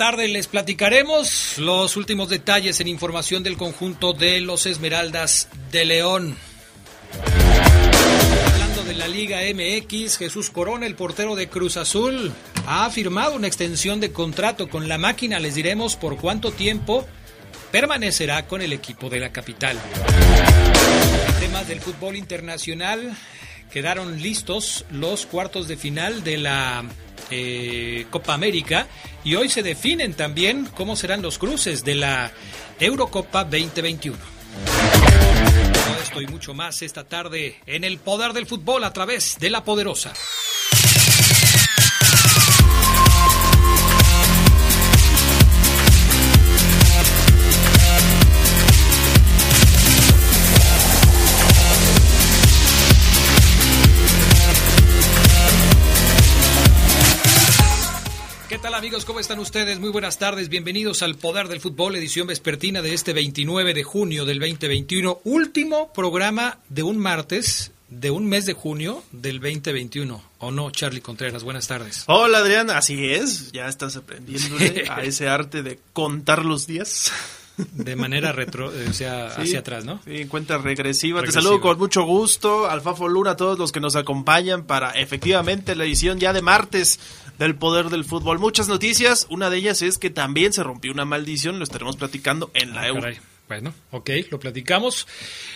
Tarde les platicaremos los últimos detalles en información del conjunto de los Esmeraldas de León. Hablando de la Liga MX, Jesús Corona, el portero de Cruz Azul, ha firmado una extensión de contrato con la máquina. Les diremos por cuánto tiempo permanecerá con el equipo de la capital. Temas del fútbol internacional, quedaron listos los cuartos de final de la eh, Copa América y hoy se definen también cómo serán los cruces de la Eurocopa 2021. Todo esto y mucho más esta tarde en el poder del fútbol a través de la poderosa. Amigos? ¿Cómo están ustedes? Muy buenas tardes. Bienvenidos al Poder del Fútbol, edición vespertina de este 29 de junio del 2021. Último programa de un martes de un mes de junio del 2021. ¿O no, Charlie Contreras? Buenas tardes. Hola, Adrián. Así es. Ya estás aprendiéndole a ese arte de contar los días. De manera retro, o sea, hacia atrás, ¿no? Sí, en cuenta regresiva. Te saludo con mucho gusto, Alfafo Luna, a todos los que nos acompañan para efectivamente la edición ya de martes del poder del fútbol. Muchas noticias, una de ellas es que también se rompió una maldición, lo estaremos platicando en la Euro. Bueno, ok, lo platicamos.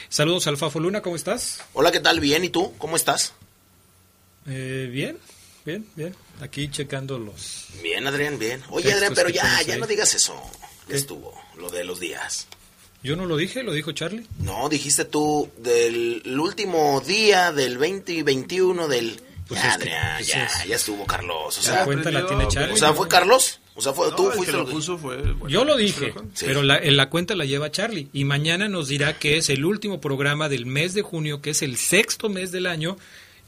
Saludos al Fafo Luna, ¿cómo estás? Hola, ¿qué tal? Bien, ¿y tú? ¿Cómo estás? Eh, bien, bien, bien. Aquí checando los... Bien, Adrián, bien. Oye, Adrián, pero ya, ya no digas eso. Ya estuvo, lo de los días. Yo no lo dije, lo dijo Charlie. No, dijiste tú del último día del 2021 del pues ya, Adrián, pues ya, ya estuvo Carlos. O sea, cuenta la tiene Charlie. O sea, fue Carlos. O sea, fue, tú fuiste lo puso fue, Yo lo dije, pero la, en la cuenta la lleva Charlie. Y mañana nos dirá que es el último programa del mes de junio, que es el sexto mes del año.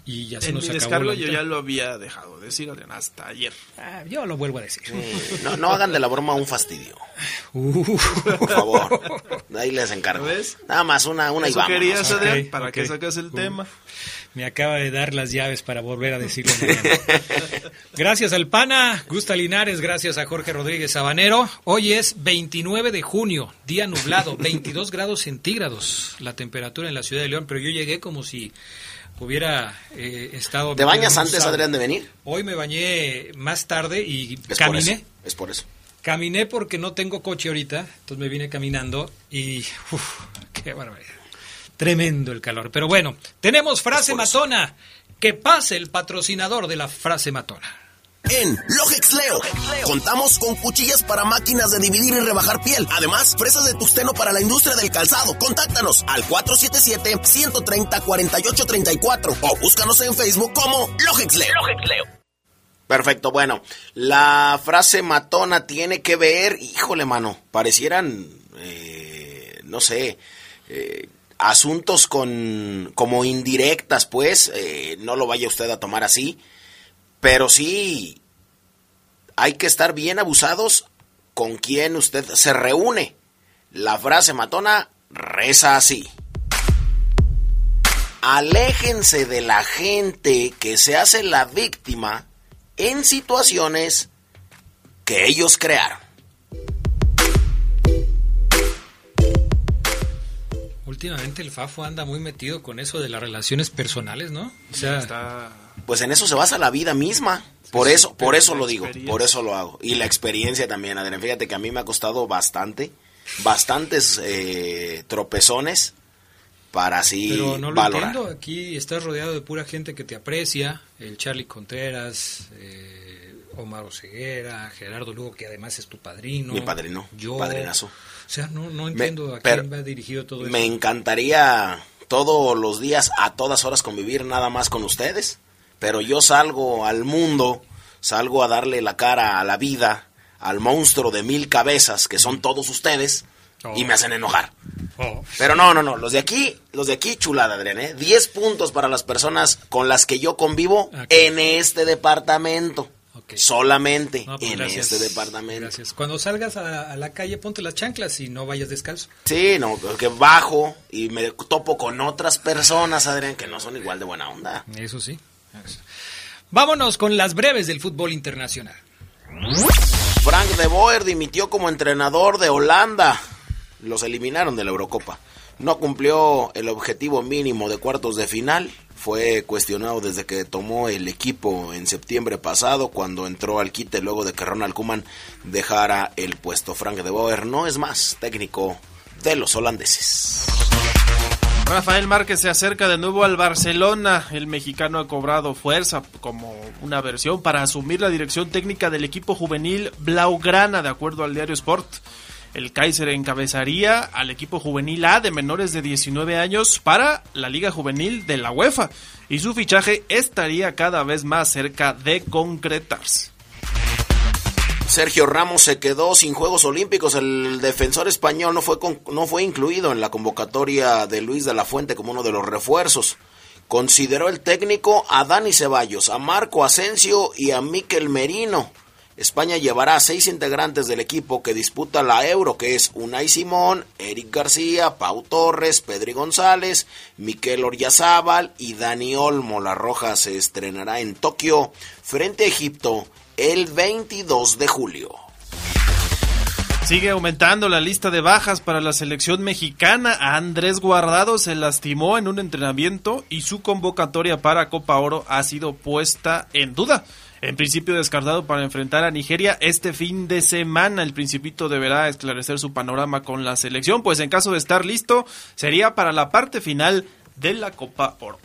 Y ya se nos acabó. Descargo yo ya lo había dejado de decir, Adrián, hasta ayer. Ah, yo lo vuelvo a decir. no, no hagan de la broma un fastidio. Uh. Por favor. Ahí les encargo. Nada más una, una Eso y vamos. querías, Adrián, para que sacas el tema. Me acaba de dar las llaves para volver a decirlo gracias al PANA, Gusta Linares, gracias a Jorge Rodríguez Sabanero. Hoy es 29 de junio, día nublado, 22 grados centígrados la temperatura en la ciudad de León, pero yo llegué como si hubiera eh, estado... ¿Te bañas antes, Adrián, de venir? Hoy me bañé más tarde y caminé. es por eso. Caminé porque no tengo coche ahorita, entonces me vine caminando y... Uf, ¡Qué barbaridad! Tremendo el calor. Pero bueno, tenemos frase matona. Que pase el patrocinador de la frase matona. En Logex Leo contamos con cuchillas para máquinas de dividir y rebajar piel. Además, fresas de tusteno para la industria del calzado. Contáctanos al 477-130-4834 o búscanos en Facebook como Logex Leo. Perfecto, bueno, la frase matona tiene que ver, híjole mano, parecieran, eh, no sé, eh, asuntos con como indirectas, pues, eh, no lo vaya usted a tomar así, pero sí hay que estar bien abusados con quien usted se reúne. La frase matona reza así. Aléjense de la gente que se hace la víctima en situaciones que ellos crearon. Últimamente el Fafo anda muy metido con eso de las relaciones personales, ¿no? O sea, pues en eso se basa la vida misma. Por eso, por eso lo digo, por eso lo hago. Y la experiencia también, Adrián. Fíjate que a mí me ha costado bastante, bastantes eh, tropezones para así Pero no lo entiendo, aquí estás rodeado de pura gente que te aprecia, el Charlie Contreras, eh, Omar Oseguera, Gerardo Lugo, que además es tu padrino. Mi padrino, yo, padrinazo. O sea, no, no entiendo a quién va dirigido todo eso. Me encantaría todos los días, a todas horas, convivir nada más con ustedes. Pero yo salgo al mundo salgo a darle la cara a la vida, al monstruo de mil cabezas que son todos ustedes y me hacen enojar. Oh. Pero no, no, no, los de aquí, los de aquí chulada, Adrián, ¿eh? 10 puntos para las personas con las que yo convivo en este departamento. Solamente pues en este departamento. Gracias. Cuando salgas a, la calle, ponte las chanclas y no vayas descalzo. Sí, no, porque bajo y me topo con otras personas, Adrián, que no son igual de buena onda. Eso sí. Vámonos con las breves del fútbol internacional. Frank de Boer dimitió como entrenador de Holanda. Los eliminaron de la Eurocopa. No cumplió el objetivo mínimo de cuartos de final. Fue cuestionado desde que tomó el equipo en septiembre pasado, cuando entró al quite luego de que Ronald Koeman dejara el puesto. Frank de Boer no es más técnico de los holandeses. Rafael Márquez se acerca de nuevo al Barcelona. El mexicano ha cobrado fuerza como una versión para asumir la dirección técnica del equipo juvenil Blaugrana, de acuerdo al diario Sport. El Kaiser encabezaría al equipo juvenil A de menores de 19 años para la Liga Juvenil de la UEFA y su fichaje estaría cada vez más cerca de concretarse. Sergio Ramos se quedó sin Juegos Olímpicos. El defensor español no fue, no fue incluido en la convocatoria de Luis de la Fuente como uno de los refuerzos. Consideró el técnico a Dani Ceballos, a Marco Asensio y a Miquel Merino. España llevará a seis integrantes del equipo que disputa la Euro, que es Unai Simón, Eric García, Pau Torres, Pedri González, Miquel Oryazábal y Dani Olmo. La Roja se estrenará en Tokio frente a Egipto el 22 de julio. Sigue aumentando la lista de bajas para la selección mexicana. Andrés Guardado se lastimó en un entrenamiento y su convocatoria para Copa Oro ha sido puesta en duda. En principio descartado para enfrentar a Nigeria este fin de semana. El principito deberá esclarecer su panorama con la selección, pues en caso de estar listo sería para la parte final de la Copa Oro.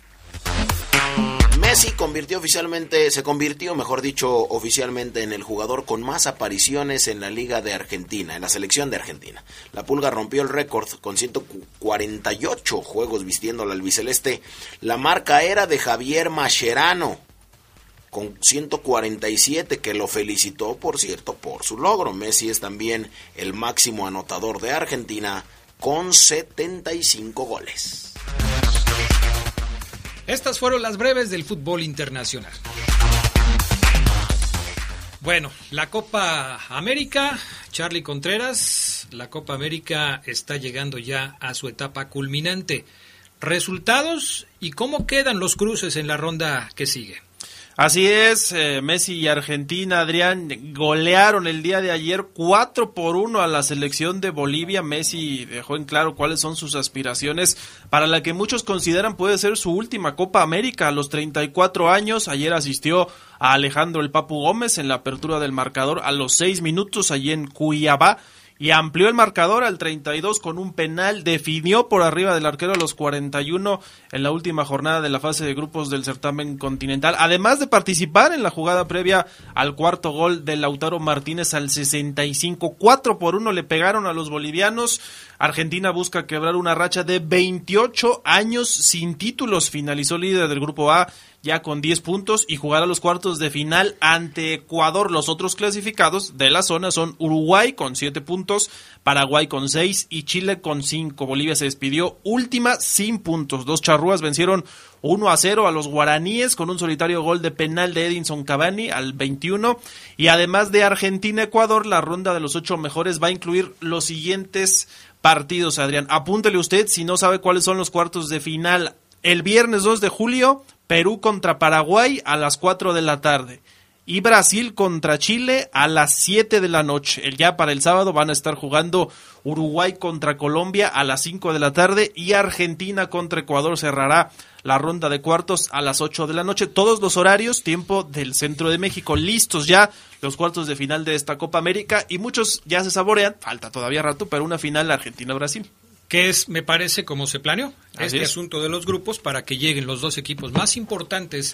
Messi convirtió oficialmente, se convirtió, mejor dicho, oficialmente en el jugador con más apariciones en la Liga de Argentina, en la selección de Argentina. La Pulga rompió el récord con 148 juegos vistiendo al albiceleste. La marca era de Javier Mascherano con 147 que lo felicitó, por cierto, por su logro. Messi es también el máximo anotador de Argentina con 75 goles. Estas fueron las breves del fútbol internacional. Bueno, la Copa América, Charlie Contreras, la Copa América está llegando ya a su etapa culminante. Resultados y cómo quedan los cruces en la ronda que sigue. Así es, eh, Messi y Argentina, Adrián, golearon el día de ayer 4 por 1 a la selección de Bolivia. Messi dejó en claro cuáles son sus aspiraciones para la que muchos consideran puede ser su última Copa América a los 34 años. Ayer asistió a Alejandro el Papu Gómez en la apertura del marcador a los 6 minutos allí en Cuiabá y amplió el marcador al 32 con un penal, definió por arriba del arquero a los 41 en la última jornada de la fase de grupos del certamen continental, además de participar en la jugada previa al cuarto gol de Lautaro Martínez al 65, 4 por 1 le pegaron a los bolivianos, Argentina busca quebrar una racha de 28 años sin títulos, finalizó líder del grupo A ya con 10 puntos y jugará los cuartos de final ante Ecuador. Los otros clasificados de la zona son Uruguay con 7 puntos, Paraguay con 6 y Chile con 5. Bolivia se despidió última sin puntos. Dos charrúas vencieron 1 a 0 a los guaraníes con un solitario gol de penal de Edinson Cavani al 21. Y además de Argentina-Ecuador, la ronda de los ocho mejores va a incluir los siguientes partidos, Adrián. Apúntele usted si no sabe cuáles son los cuartos de final. El viernes 2 de julio, Perú contra Paraguay a las 4 de la tarde. Y Brasil contra Chile a las 7 de la noche. El ya para el sábado van a estar jugando Uruguay contra Colombia a las 5 de la tarde y Argentina contra Ecuador cerrará la ronda de cuartos a las 8 de la noche. Todos los horarios, tiempo del centro de México, listos ya los cuartos de final de esta Copa América y muchos ya se saborean, falta todavía rato, pero una final Argentina-Brasil. Que es, me parece, como se planeó este asunto de los grupos para que lleguen los dos equipos más importantes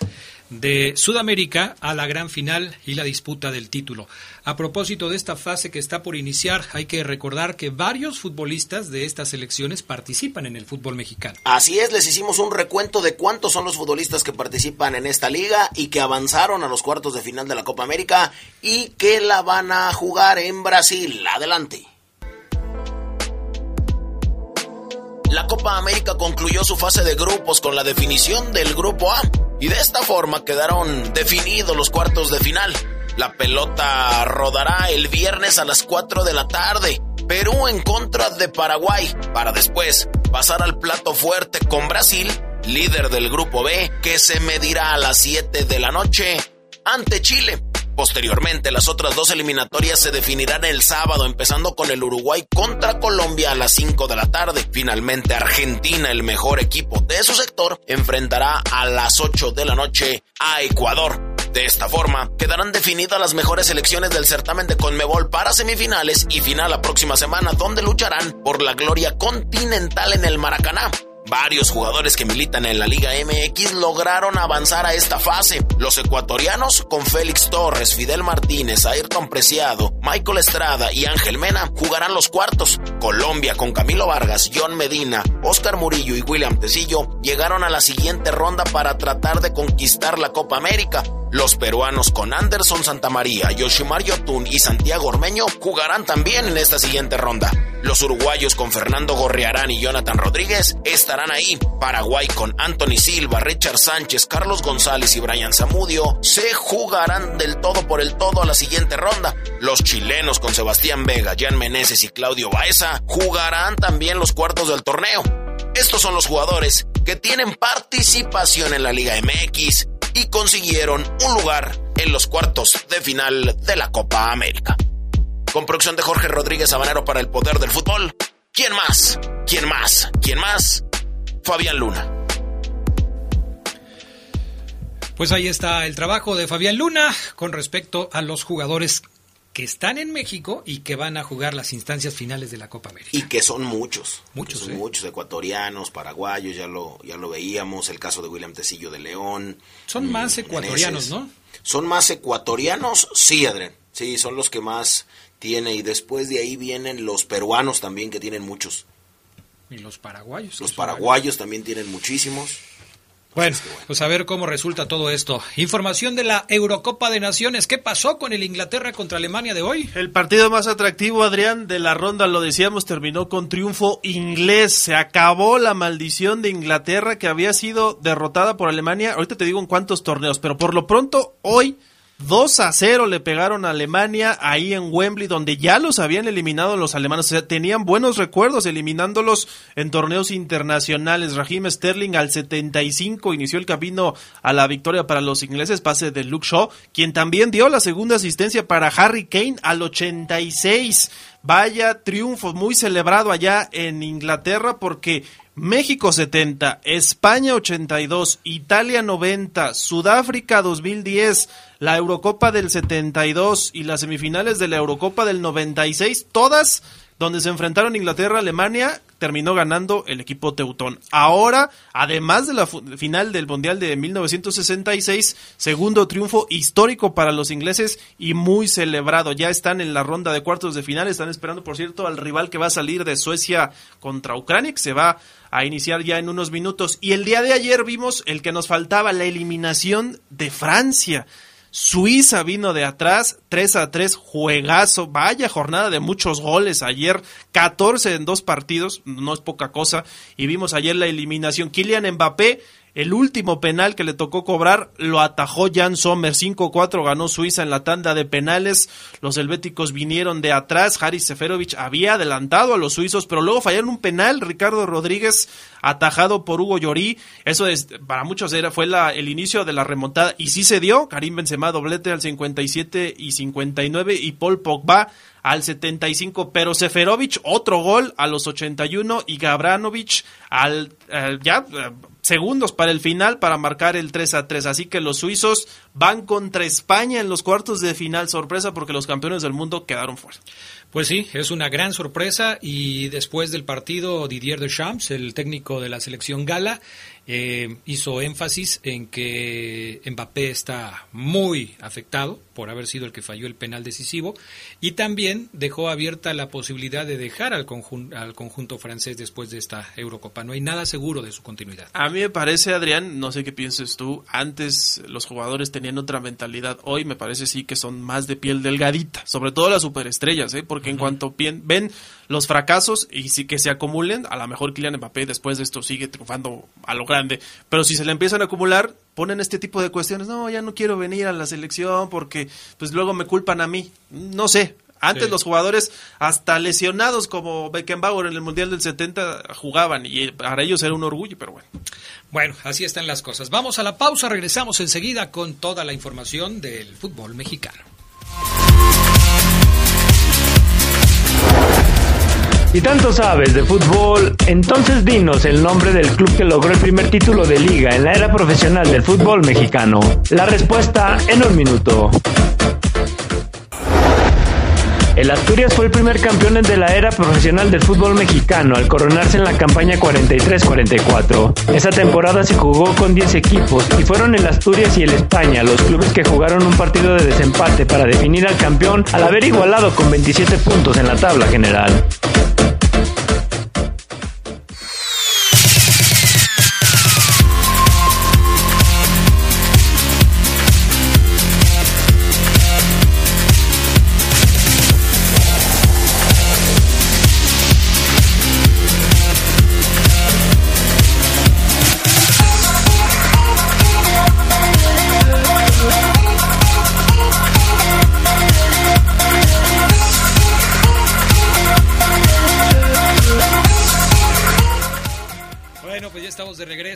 de Sudamérica a la gran final y la disputa del título. A propósito de esta fase que está por iniciar, hay que recordar que varios futbolistas de estas selecciones participan en el fútbol mexicano. Así es, les hicimos un recuento de cuántos son los futbolistas que participan en esta liga y que avanzaron a los cuartos de final de la Copa América y que la van a jugar en Brasil. Adelante. La Copa América concluyó su fase de grupos con la definición del Grupo A y de esta forma quedaron definidos los cuartos de final. La pelota rodará el viernes a las 4 de la tarde. Perú en contra de Paraguay para después pasar al plato fuerte con Brasil, líder del Grupo B, que se medirá a las 7 de la noche ante Chile. Posteriormente, las otras dos eliminatorias se definirán el sábado, empezando con el Uruguay contra Colombia a las 5 de la tarde. Finalmente, Argentina, el mejor equipo de su sector, enfrentará a las 8 de la noche a Ecuador. De esta forma, quedarán definidas las mejores selecciones del certamen de Conmebol para semifinales y final la próxima semana, donde lucharán por la gloria continental en el Maracaná. Varios jugadores que militan en la Liga MX lograron avanzar a esta fase. Los ecuatorianos con Félix Torres, Fidel Martínez, Ayrton Preciado, Michael Estrada y Ángel Mena jugarán los cuartos. Colombia con Camilo Vargas, John Medina, Oscar Murillo y William Tecillo llegaron a la siguiente ronda para tratar de conquistar la Copa América. Los peruanos con Anderson Santamaría, Yoshimar Yotun y Santiago Ormeño jugarán también en esta siguiente ronda. Los uruguayos con Fernando Gorriarán y Jonathan Rodríguez estarán ahí. Paraguay con Anthony Silva, Richard Sánchez, Carlos González y Brian Zamudio se jugarán del todo por el todo a la siguiente ronda. Los chilenos con Sebastián Vega, Jan Meneses y Claudio Baeza jugarán también los cuartos del torneo. Estos son los jugadores que tienen participación en la Liga MX y consiguieron un lugar en los cuartos de final de la Copa América. Con producción de Jorge Rodríguez Habanero para el Poder del Fútbol. ¿Quién más? ¿Quién más? ¿Quién más? Fabián Luna. Pues ahí está el trabajo de Fabián Luna con respecto a los jugadores que están en México y que van a jugar las instancias finales de la Copa América. Y que son muchos. Muchos. Son muchos ecuatorianos, paraguayos, ya lo, ya lo veíamos, el caso de William Tecillo de León. Son mm, más ecuatorianos, ¿no? Son más ecuatorianos, sí, Adrián. Sí, son los que más tiene. Y después de ahí vienen los peruanos también, que tienen muchos. Y los paraguayos. Los paraguayos también tienen muchísimos. Bueno, pues a ver cómo resulta todo esto. Información de la Eurocopa de Naciones. ¿Qué pasó con el Inglaterra contra Alemania de hoy? El partido más atractivo, Adrián, de la ronda, lo decíamos, terminó con triunfo inglés. Se acabó la maldición de Inglaterra que había sido derrotada por Alemania. Ahorita te digo en cuántos torneos, pero por lo pronto, hoy 2 a 0 le pegaron a Alemania ahí en Wembley, donde ya los habían eliminado los alemanes. O sea, tenían buenos recuerdos eliminándolos en torneos internacionales. Raheem Sterling al 75 inició el camino a la victoria para los ingleses, pase de Luke Shaw, quien también dio la segunda asistencia para Harry Kane al 86. Vaya triunfo muy celebrado allá en Inglaterra porque México 70, España 82, Italia 90, Sudáfrica 2010, la Eurocopa del 72 y las semifinales de la Eurocopa del 96, todas donde se enfrentaron Inglaterra, Alemania, terminó ganando el equipo teutón. Ahora, además de la final del Mundial de 1966, segundo triunfo histórico para los ingleses y muy celebrado. Ya están en la ronda de cuartos de final, están esperando, por cierto, al rival que va a salir de Suecia contra Ucrania, que se va a iniciar ya en unos minutos. Y el día de ayer vimos el que nos faltaba, la eliminación de Francia. Suiza vino de atrás, 3 a 3, juegazo, vaya jornada de muchos goles ayer, 14 en dos partidos, no es poca cosa, y vimos ayer la eliminación. Kylian Mbappé el último penal que le tocó cobrar lo atajó Jan Sommer. 5-4 ganó Suiza en la tanda de penales. Los helvéticos vinieron de atrás. Haris Seferovic había adelantado a los suizos, pero luego fallaron un penal. Ricardo Rodríguez atajado por Hugo Llorí. Eso es, para muchos era, fue el inicio de la remontada. Y sí se dio. Karim Benzema doblete al 57 y 59 y Paul Pogba al 75, pero Seferovic otro gol a los 81 y Gabranovic al eh, ya eh, segundos para el final para marcar el 3 a 3. Así que los suizos van contra España en los cuartos de final. Sorpresa porque los campeones del mundo quedaron fuera. Pues sí, es una gran sorpresa y después del partido Didier Deschamps, el técnico de la selección gala, eh, hizo énfasis en que Mbappé está muy afectado por haber sido el que falló el penal decisivo y también dejó abierta la posibilidad de dejar al, al conjunto francés después de esta Eurocopa. No hay nada seguro de su continuidad. A mí me parece, Adrián, no sé qué pienses tú, antes los jugadores tenían otra mentalidad, hoy me parece sí que son más de piel delgadita, sobre todo las superestrellas, ¿eh? porque en cuanto ven los fracasos y sí que se acumulen, a lo mejor Kylian Mbappé después de esto sigue triunfando a lo grande, pero si se le empiezan a acumular, ponen este tipo de cuestiones, no, ya no quiero venir a la selección porque pues luego me culpan a mí, no sé. Antes los jugadores, hasta lesionados como Beckenbauer en el Mundial del 70, jugaban y para ellos era un orgullo, pero bueno. Bueno, así están las cosas. Vamos a la pausa, regresamos enseguida con toda la información del fútbol mexicano. Si tanto sabes de fútbol, entonces dinos el nombre del club que logró el primer título de liga en la era profesional del fútbol mexicano. La respuesta en un minuto. El Asturias fue el primer campeón de la era profesional del fútbol mexicano al coronarse en la campaña 43-44. Esa temporada se jugó con 10 equipos y fueron el Asturias y el España los clubes que jugaron un partido de desempate para definir al campeón al haber igualado con 27 puntos en la tabla general.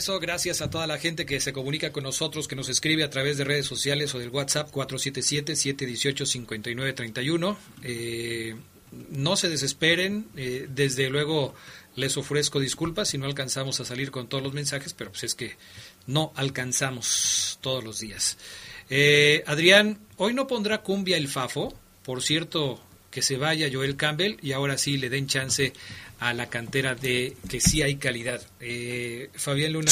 Gracias a toda la gente que se comunica con nosotros, que nos escribe a través de redes sociales o del WhatsApp 477-718-5931. Eh, no se desesperen. Eh, desde luego les ofrezco disculpas si no alcanzamos a salir con todos los mensajes, pero pues es que no alcanzamos todos los días. Eh, Adrián, hoy no pondrá cumbia el Fafo. Por cierto, que se vaya Joel Campbell y ahora sí le den chance a la cantera de que sí hay calidad. Eh, Fabián Luna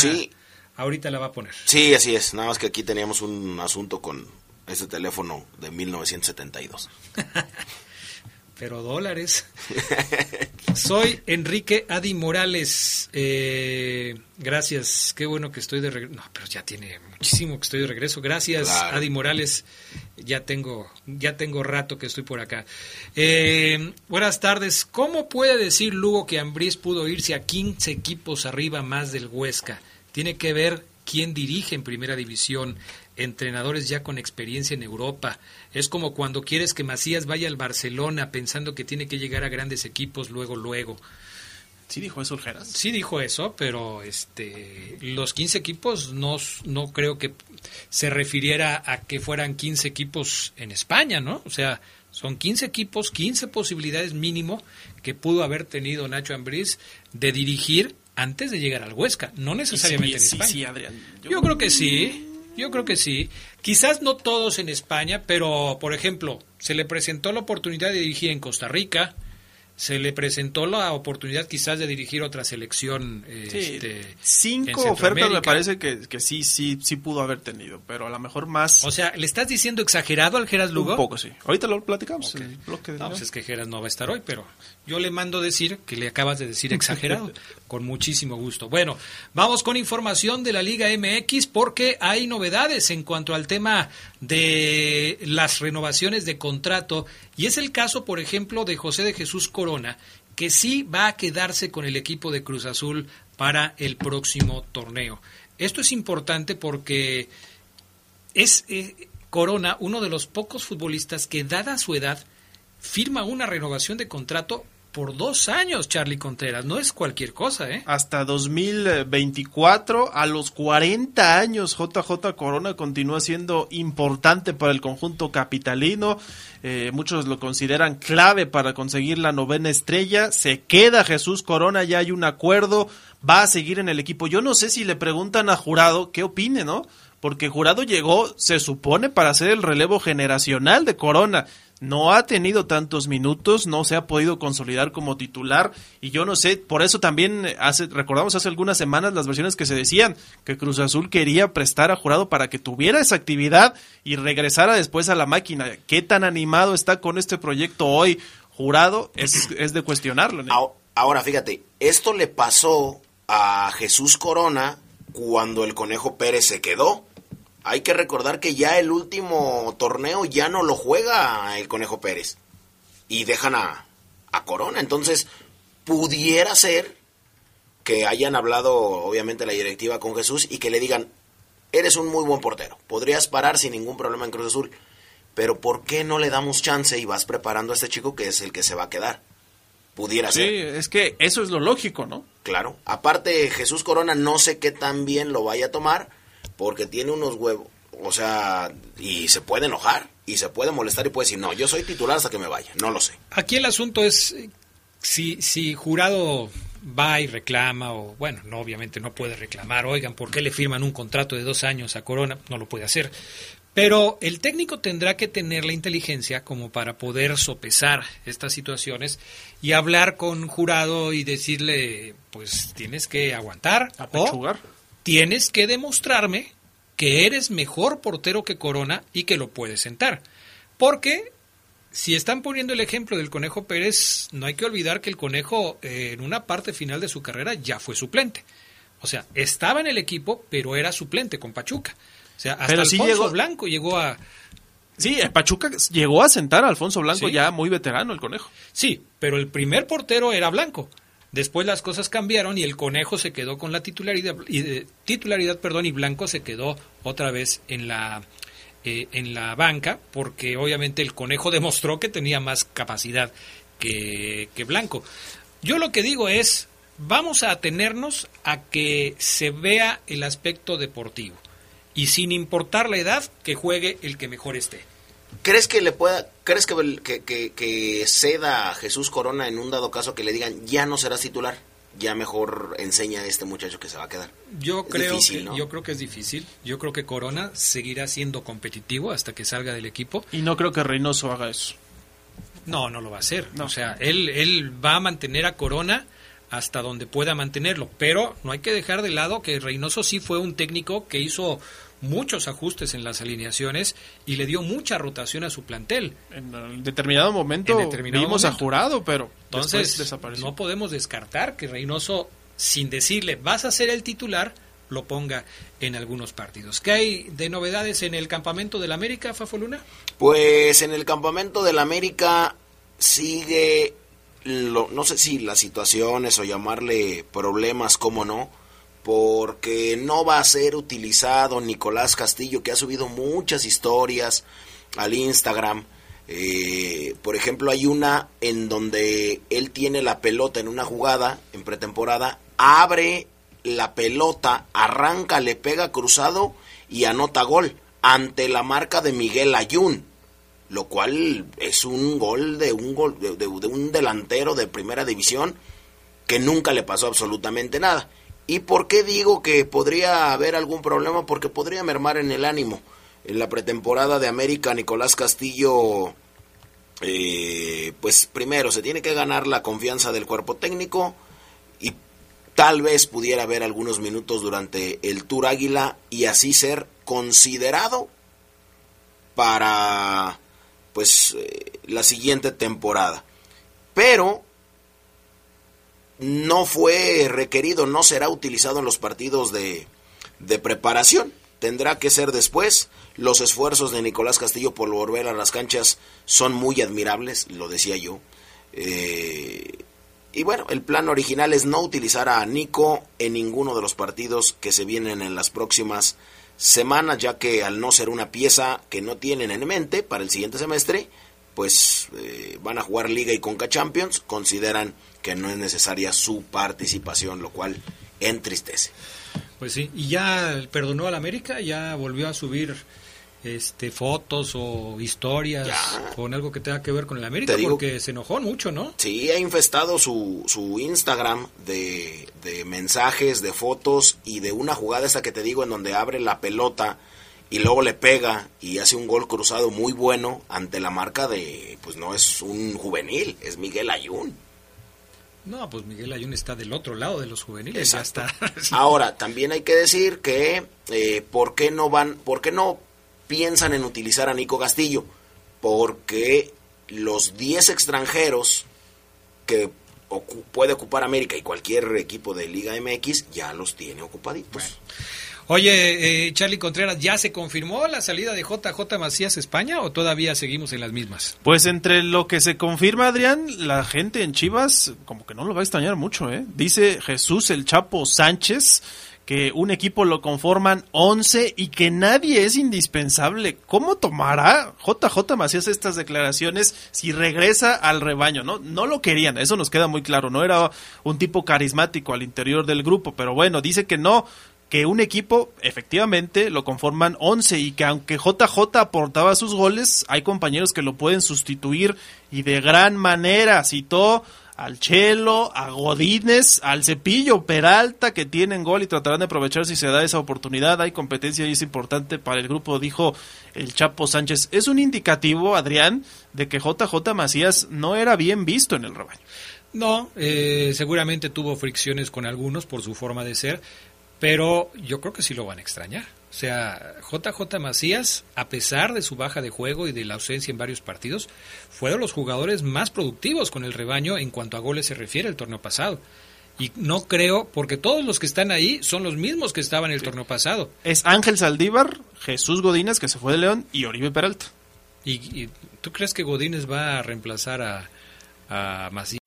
ahorita la va a poner. Sí, así es. Nada más que aquí teníamos un asunto con este teléfono de 1972. Pero dólares. Soy Enrique Adi Morales. Eh, gracias. Qué bueno que estoy de regreso. No, pero ya tiene muchísimo que estoy de regreso. Gracias, Adi Morales. Ya tengo, ya tengo rato que estoy por acá. Eh, buenas tardes. ¿Cómo puede decir Lugo que Ambriz pudo irse a 15 equipos arriba más del Huesca? Tiene que ver quién dirige en primera división, entrenadores ya con experiencia en Europa. Es como cuando quieres que Macías vaya al Barcelona pensando que tiene que llegar a grandes equipos luego, luego. Sí dijo eso. Sí dijo eso, pero este los 15 equipos no, no creo que se refiriera a que fueran 15 equipos en España, ¿no? O sea, son 15 equipos, 15 posibilidades mínimo que pudo haber tenido Nacho Ambriz de dirigir antes de llegar al Huesca, no necesariamente en España. Sí, Adrián. Yo creo que sí. Yo creo que sí. Quizás no todos en España, pero por ejemplo, se le presentó la oportunidad de dirigir en Costa Rica, se le presentó la oportunidad quizás de dirigir otra selección. Este, cinco ofertas me parece que, que, sí, sí, sí pudo haber tenido, pero a lo mejor más. O sea, ¿le estás diciendo exagerado al Geras Lugo? Un poco, sí. Ahorita lo platicamos. no, pues es que Geras no va a estar hoy, pero yo le mando decir que le acabas de decir exagerado, con muchísimo gusto. Bueno, vamos con información de la Liga MX porque hay novedades en cuanto al tema de las renovaciones de contrato y es el caso, por ejemplo, de José de Jesús Corona, que sí va a quedarse con el equipo de Cruz Azul para el próximo torneo. Esto es importante porque es eh, Corona uno de los pocos futbolistas que, dada su edad, firma una renovación de contrato por dos años, Charlie Contreras. No es cualquier cosa, ¿eh? Hasta 2024, a los 40 años, JJ Corona continúa siendo importante para el conjunto capitalino. Eh, muchos lo consideran clave para conseguir la novena estrella. Se queda Jesús Corona, ya hay un acuerdo. Va a seguir en el equipo. Yo no sé si le preguntan a Jurado qué opine, ¿no? Porque Jurado llegó, se supone, para ser el relevo generacional de Corona no ha tenido tantos minutos, no se ha podido consolidar como titular y yo no sé, por eso también hace, recordamos hace algunas semanas las versiones que se decían que Cruz Azul quería prestar a Jurado para que tuviera esa actividad y regresara después a la máquina. ¿Qué tan animado está con este proyecto hoy Jurado? Es, es de cuestionarlo. Ahora, fíjate, esto le pasó a Jesús Corona cuando el Conejo Pérez se quedó hay que recordar que ya el último torneo ya no lo juega el Conejo Pérez. Y dejan a, Corona. Entonces, pudiera ser que hayan hablado, obviamente, la directiva con Jesús y que le digan, eres un muy buen portero, podrías parar sin ningún problema en Cruz Azul, pero ¿por qué no le damos chance y vas preparando a este chico que es el que se va a quedar? Pudiera ser. Sí, es que eso es lo lógico, ¿no? Claro. Aparte, Jesús Corona no sé qué tan bien lo vaya a tomar, porque tiene unos huevos, o sea, y se puede enojar, y se puede molestar y puede decir, no, yo soy titular hasta que me vaya, no lo sé. Aquí el asunto es, si, si jurado va y reclama, o bueno, no, obviamente no puede reclamar, oigan, ¿por qué le firman un contrato de dos años a Corona? No lo puede hacer. Pero el técnico tendrá que tener la inteligencia como para poder sopesar estas situaciones y hablar con jurado y decirle, pues tienes que aguantar. O tienes que demostrarme que eres mejor portero que Corona y que lo puedes sentar. Porque si están poniendo el ejemplo del Conejo Pérez, no hay que olvidar que el Conejo eh, en una parte final de su carrera ya fue suplente. O sea, estaba en el equipo, pero era suplente con Pachuca. O sea, hasta Alfonso Blanco llegó a... Sí, Pachuca llegó a sentar a Alfonso Blanco ya muy veterano el Conejo. Sí, pero el primer portero era Blanco. Después las cosas cambiaron y el Conejo se quedó con la titularidad, y, titularidad perdón, y Blanco se quedó otra vez en la, eh, en la banca, porque obviamente el Conejo demostró que tenía más capacidad que, que Blanco. Yo lo que digo es, vamos a atenernos a que se vea el aspecto deportivo y sin importar la edad, que juegue el que mejor esté. ¿Crees que le pueda, crees que, que, ceda a Jesús Corona en un dado caso que le digan ya no serás titular? Ya mejor enseña a este muchacho que se va a quedar. Yo creo que yo creo que es difícil. Yo creo que Corona seguirá siendo competitivo hasta que salga del equipo. Y no creo que Reynoso haga eso. No, no lo va a hacer. O sea, él, él va a mantener a Corona hasta donde pueda mantenerlo. Pero no hay que dejar de lado que Reynoso sí fue un técnico que hizo muchos ajustes en las alineaciones y le dio mucha rotación a su plantel. En determinado momento vimos a Jurado, pero entonces desapareció. no podemos descartar que Reynoso, sin decirle vas a ser el titular, lo ponga en algunos partidos. ¿Qué hay de novedades en el campamento del América, Fafoluna? Pues en el campamento del América sigue, no sé si las situaciones o llamarle problemas, como no, porque no va a ser utilizado Nicolás Castillo, que ha subido muchas historias al Instagram. Eh, por ejemplo, hay una en donde él tiene la pelota en una jugada en pretemporada, abre la pelota, arranca, le pega cruzado y anota gol ante la marca de Miguel Ayun, lo cual es un gol de un gol de un delantero de primera división que nunca le pasó absolutamente nada. ¿Y por qué digo que podría haber algún problema? Porque podría mermar en el ánimo. En la pretemporada de América, Nicolás Castillo, eh, pues primero se tiene que ganar la confianza del cuerpo técnico y tal vez pudiera haber algunos minutos durante el Tour Águila y así ser considerado para pues eh, la siguiente temporada. Pero no fue requerido, no será utilizado en los partidos de, de preparación. Tendrá que ser después. Los esfuerzos de Nicolás Castillo por volver a las canchas son muy admirables, lo decía yo. Eh, y bueno, el plan original es no utilizar a Nico en ninguno de los partidos que se vienen en las próximas semanas, ya que al no ser una pieza que no tienen en mente para el siguiente semestre, pues eh, van a jugar Liga y Conca Champions, consideran que no es necesaria su participación, lo cual entristece. Pues sí, y ya perdonó al América, ya volvió a subir este fotos o historias con algo que tenga que ver con el América porque se enojó mucho, ¿no? Sí, ha infestado su, su Instagram de, de mensajes, de fotos y de una jugada esta que te digo en donde abre la pelota y luego le pega y hace un gol cruzado muy bueno ante la marca de, pues no es un juvenil, es Miguel Ayun. No, pues Miguel Ayun está del otro lado de los juveniles. Ya está. Ahora, también hay que decir que, eh, ¿por qué no van, por qué no piensan en utilizar a Nico Castillo? Porque los 10 extranjeros que puede ocupar América y cualquier equipo de Liga MX ya los tiene ocupaditos. Oye, eh, Charlie Contreras, ¿ya se confirmó la salida de JJ Macías España o todavía seguimos en las mismas? Pues entre lo que se confirma, Adrián, la gente en Chivas como que no lo va a extrañar mucho, ¿eh? Dice Jesús el Chapo Sánchez que un equipo lo conforman 11 y que nadie es indispensable. ¿Cómo tomará JJ Macías estas declaraciones si regresa al rebaño? No, no lo querían, eso nos queda muy claro. No era un tipo carismático al interior del grupo, pero bueno, dice que no, que un equipo efectivamente lo conforman 11 y que aunque JJ aportaba sus goles, hay compañeros que lo pueden sustituir y de gran manera. Citó al Chelo, a Godínez, al Cepillo, Peralta, que tienen gol y tratarán de aprovechar si se da esa oportunidad. Hay competencia y es importante para el grupo, dijo el Chapo Sánchez. Es un indicativo, Adrián, de que JJ Macías no era bien visto en el rebaño. No, eh, seguramente tuvo fricciones con algunos por su forma de ser, pero yo creo que sí lo van a extrañar. O sea, JJ Macías, a pesar de su baja de juego y de la ausencia en varios partidos, fue de los jugadores más productivos con el rebaño en cuanto a goles se refiere el torneo pasado. Y no creo, porque todos los que están ahí son los mismos que estaban en el torneo pasado. Es Ángel Saldívar, Jesús Godínez, que se fue de León, y Oribe Peralta. ¿Y, tú crees que Godínez va a reemplazar a, a Macías?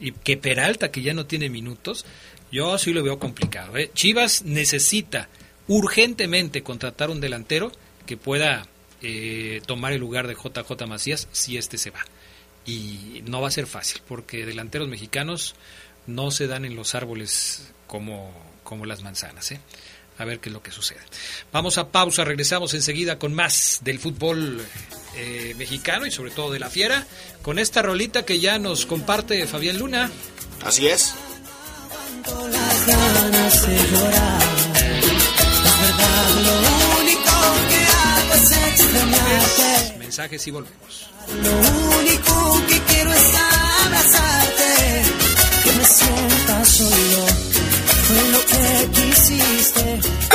Y que Peralta, que ya no tiene minutos, yo sí lo veo complicado. ¿eh? Chivas necesita urgentemente contratar un delantero que pueda eh, tomar el lugar de JJ Macías si este se va. Y no va a ser fácil, porque delanteros mexicanos no se dan en los árboles como, como las manzanas. ¿eh? A ver qué es lo que sucede. Vamos a pausa, regresamos enseguida con más del fútbol eh, mexicano y sobre todo de la fiera, con esta rolita que ya nos comparte Fabián Luna. Así es. Mensajes y volvemos. Lo único que quiero es abrazarte, que me sientas solo, fue lo que quisiste.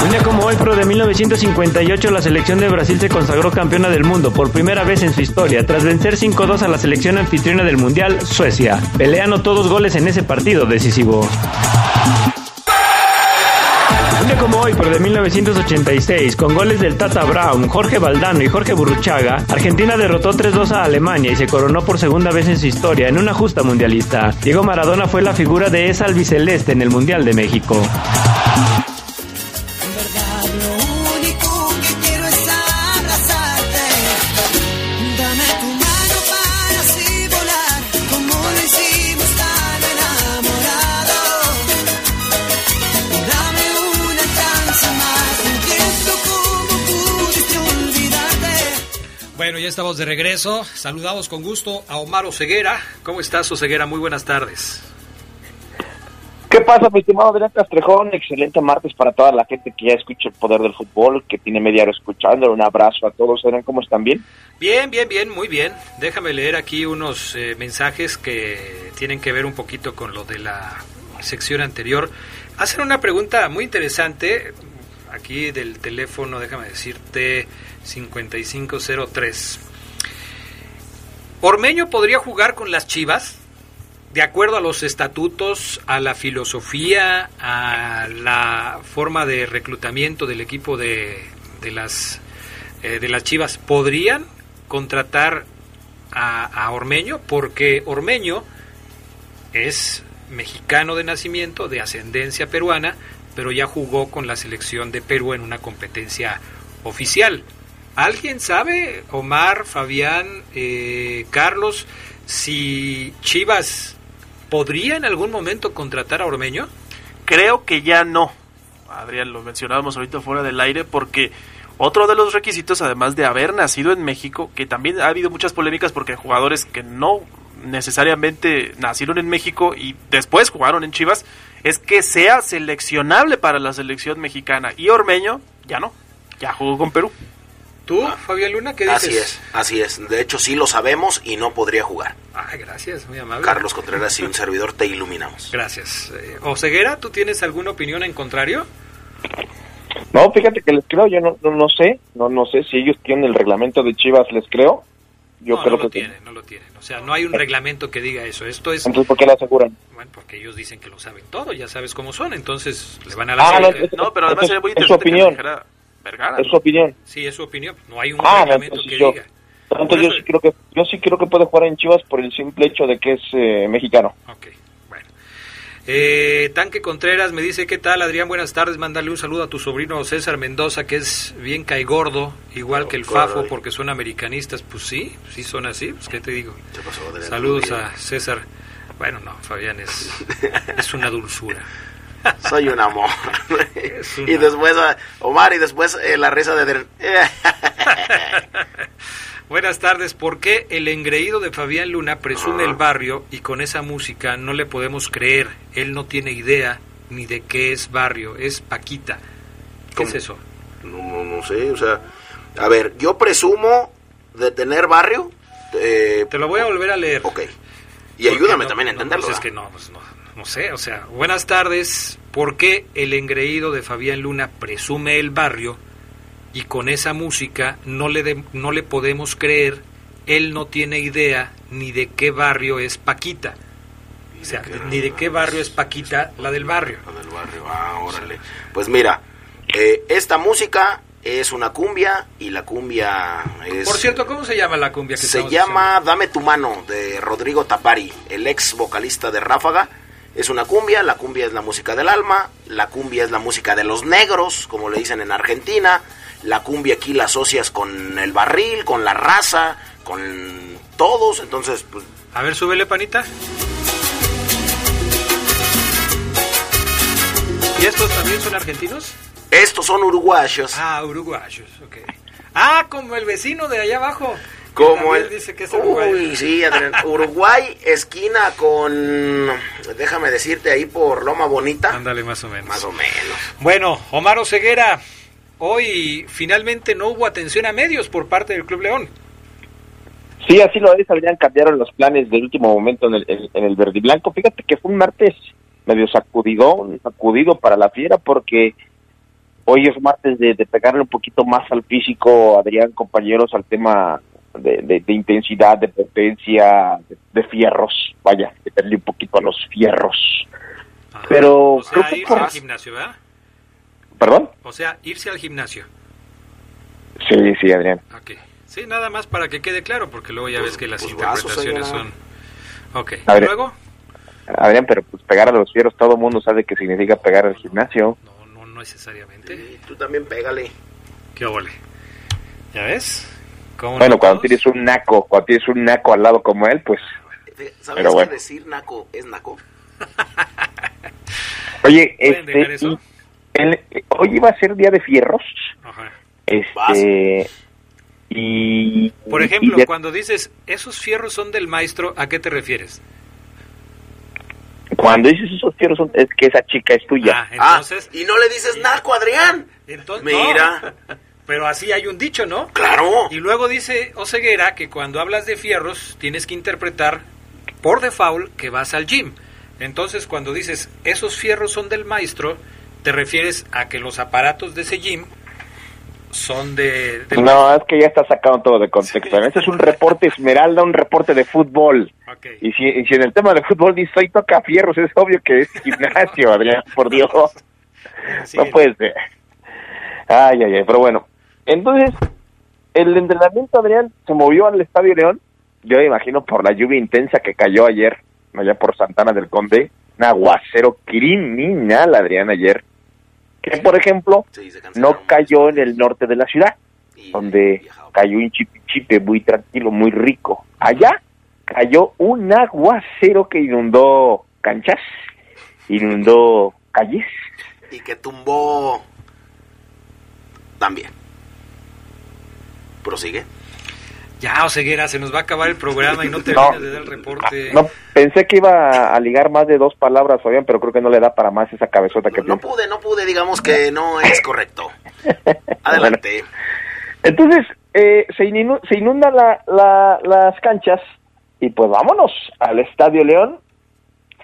Un día como hoy, pero de 1958, la selección de Brasil se consagró campeona del mundo por primera vez en su historia, tras vencer 5-2 a la selección anfitriona del Mundial, Suecia. Pelea anotó dos goles en ese partido decisivo. Un día como hoy, pero de 1986, con goles del Tata Brown, Jorge Valdano y Jorge Burruchaga, Argentina derrotó 3-2 a Alemania y se coronó por segunda vez en su historia en una justa mundialista. Diego Maradona fue la figura de esa albiceleste en el Mundial de México. Ya estamos de regreso. Saludamos con gusto a Omar Oseguera. ¿Cómo estás, Oseguera? Muy buenas tardes. ¿Qué pasa, mi estimado Adrián Castrejón? Excelente martes para toda la gente que ya escucha el poder del fútbol, que tiene media hora escuchando. Un abrazo a todos. Adrián, ¿cómo están? ¿Bien? Bien, bien, bien, muy bien. Déjame leer aquí unos eh, mensajes que tienen que ver un poquito con lo de la sección anterior. Hacen una pregunta muy interesante aquí del teléfono, déjame decirte, 5503. ¿Ormeño podría jugar con las Chivas? De acuerdo a los estatutos, a la filosofía, a la forma de reclutamiento del equipo de, de las, eh, de las Chivas, ¿podrían contratar a, a Ormeño? Porque Ormeño es mexicano de nacimiento, de ascendencia peruana, pero ya jugó con la selección de Perú en una competencia oficial. ¿Alguien sabe, Omar, Fabián, eh, Carlos, si Chivas podría en algún momento contratar a Ormeño? Creo que ya no. Adrián, lo mencionábamos ahorita fuera del aire porque otro de los requisitos, además de haber nacido en México, que también ha habido muchas polémicas porque jugadores que no necesariamente nacieron en México y después jugaron en Chivas, es que sea seleccionable para la selección mexicana. Y Ormeño ya no, ya jugó con Perú. ¿Tú, Fabián Luna, qué dices? Así es, así es. De hecho, sí lo sabemos y no podría jugar. Ay, gracias, muy amable. Carlos Contreras y un servidor te iluminamos. Gracias. Eh, Oseguera, ¿tú tienes alguna opinión en contrario? No, fíjate que les creo, yo no, no, no sé, no, no sé si ellos tienen el reglamento de Chivas, les creo. Yo no, creo no lo que sí. tienen, no lo tienen. O sea, no hay un reglamento que diga eso. Esto es, Entonces, ¿por qué lo aseguran? bueno, porque ellos dicen que lo saben todo, ya sabes cómo son, entonces le van a la Ah, no, es- No, pero además es- sería muy es su opinión. Vergara. Es su opinión. Sí, es su opinión. No hay un Ah, reglamento que yo, diga. entonces yo sí creo que yo sí creo que puede jugar en Chivas por el simple hecho de que es eh, mexicano. Ok, bueno. Eh, Tanque Contreras me dice, ¿qué tal Adrián? Buenas tardes, mándale un saludo a tu sobrino César Mendoza, que es bien caigordo, igual que el Fafo, porque son americanistas. Pues sí, sí son así, pues qué te digo. Saludos a César. Bueno, no, Fabián es, es una dulzura. Soy un amor. Una- Y después Omar y después eh, la risa de. Buenas tardes. ¿Por qué el engreído de Fabián Luna presume el barrio y con esa música no le podemos creer? Él no tiene idea ni de qué es barrio, es Paquita. ¿Qué ¿Cómo? es eso? No, no, no sé, o sea, a ver, yo presumo de tener barrio. Eh, Te lo voy a volver a leer. ok. Y ayúdame no- también a no, entenderlo. pues es que no, pues no, no sé, o sea, buenas tardes. ¿Por qué el engreído de Fabián Luna presume el barrio y con esa música no le, de- no le podemos creer? Él no tiene idea ni de qué barrio es Paquita. O sea, ni de qué barrio es Paquita, la del barrio. La del barrio, ah, órale. Pues mira, eh, esta música es una cumbia y la cumbia es... Por cierto, ¿cómo se llama la cumbia que Se llama Dame tu mano de Rodrigo Tapari, el ex vocalista de Ráfaga. Es una cumbia, la cumbia es la música del alma, la cumbia es la música de los negros, como le dicen en Argentina. La cumbia aquí la asocias con el barril, con la raza, con todos, entonces pues? A ver, súbele, panita. ¿Y estos también son argentinos? estos son uruguayos. Ah, uruguayos, ok. Ah, como el vecino de allá abajo. Como el... dice que es. Uy, sí, Adrián. Uruguay, esquina con... Déjame decirte, ahí por Loma Bonita. Ándale, más o menos. Más o menos. Bueno, Omar Oseguera, hoy finalmente no hubo atención a medios por parte del Club León. Sí, así lo es, Adrián, cambiaron los planes del último momento en el, en, en el verde y blanco. Fíjate que fue un martes medio sacudido, sacudido para la fiera porque hoy es martes de, de pegarle un poquito más al físico, Adrián, compañeros, al tema de, de- de intensidad, de potencia, de, fierros, vaya, de pegarle un poquito a los fierros. Ajá. Pero O sea, creo que por- al gimnasio, ¿verdad? ¿Perdón? O sea, irse al gimnasio. Sí, sí, Adrián. Ok. Sí, nada más para que quede claro, porque luego ya Pues- ves que las pues interpretaciones son... Ok. A ¿Y ver. luego? Adrián, pero pues pegar a los fierros, todo el mundo sabe que significa pegar al gimnasio. No, no, no necesariamente. Sí, tú también pégale. ¿Qué óvole? ¿Ya ves? ¿Cómo Bueno, no cuando todos? tienes un naco, cuando tienes un naco al lado como él, pues ¿Sabes Pero qué bueno. decir naco es naco? Oye, ¿Pueden dejar este, eso? y el- hoy iba a ser día de fierros, Ajá. este, y... Por y ejemplo, ya- cuando dices, esos fierros son del maestro, ¿a qué te refieres? cuando dices esos fierros, son- es que esa chica es tuya. Ah, entonces... ah, y no le dices naco, Adrián. entonces Mira. no. Pero así hay un dicho, ¿no? Claro. Y luego dice Oseguera que cuando hablas de fierros tienes que interpretar por default que vas al gym. Entonces cuando dices esos fierros son del maestro, te refieres a que los aparatos de ese gym son de... no, es que ya está sacado todo de contexto. Este es un reporte Esmeralda, un reporte de fútbol. Y si, y si en el tema de fútbol dice hoy toca fierros, es obvio que es gimnasio, Adrián, por Dios. Sí, No puede ser. Ay, ay, ay, pero bueno. Entonces, el entrenamiento, Adrián, se movió al Estadio León, yo me imagino por la lluvia intensa que cayó ayer, allá por Santana del Conde, un aguacero criminal, Adrián, ayer, que por ejemplo, no cayó en el norte de la ciudad, Y- donde cayó un chipichipe muy tranquilo, muy rico. Allá cayó un aguacero que inundó canchas, inundó calles, Y que tumbó también. Prosigue. Ya, Oseguera, se nos va a acabar el programa y no terminas de dar el reporte. No, pensé que iba a ligar más de dos palabras, Fabián, pero creo que no le da para más esa cabezota que No, no pude, no pude, digamos que no es correcto. Adelante. Entonces, eh, se, inunda, se inunda la, la, las canchas y pues vámonos al Estadio León.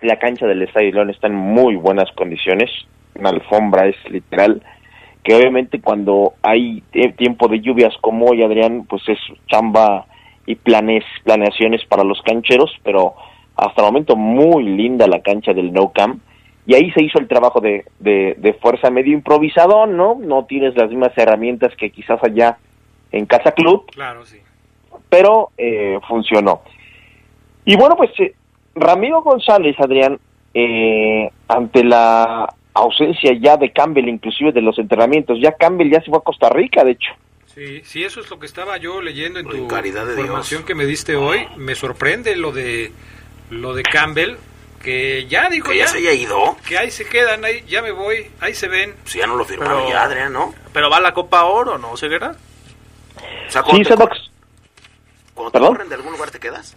La cancha del Estadio León está en muy buenas condiciones. Una alfombra es literal. Que obviamente cuando hay tiempo de lluvias como hoy, Adrián, pues es chamba y planes, planeaciones para los cancheros, pero hasta el momento muy linda la cancha del No Camp. Y ahí se hizo el trabajo de, de, de fuerza medio improvisado, ¿no? No tienes las mismas herramientas que quizás allá en Casa Club. Claro, sí. Pero eh, funcionó. Y bueno, pues eh, Ramiro González, Adrián, eh, ante la ausencia ya de Campbell, inclusive de los entrenamientos, ya Campbell ya se fue a Costa Rica, de hecho. Sí, sí, eso es lo que estaba yo leyendo en tu información que me diste hoy. Me sorprende lo de lo de Campbell, que ya dijo que ya, se haya ido. Que ahí se quedan, ahí ya me voy, ahí se ven. Si ya no lo firmaron ya, Adrián, ¿no? Pero va a la Copa Oro, ¿no, Ceguera? O sea, sí, te, cuando te corren de algún lugar te quedas.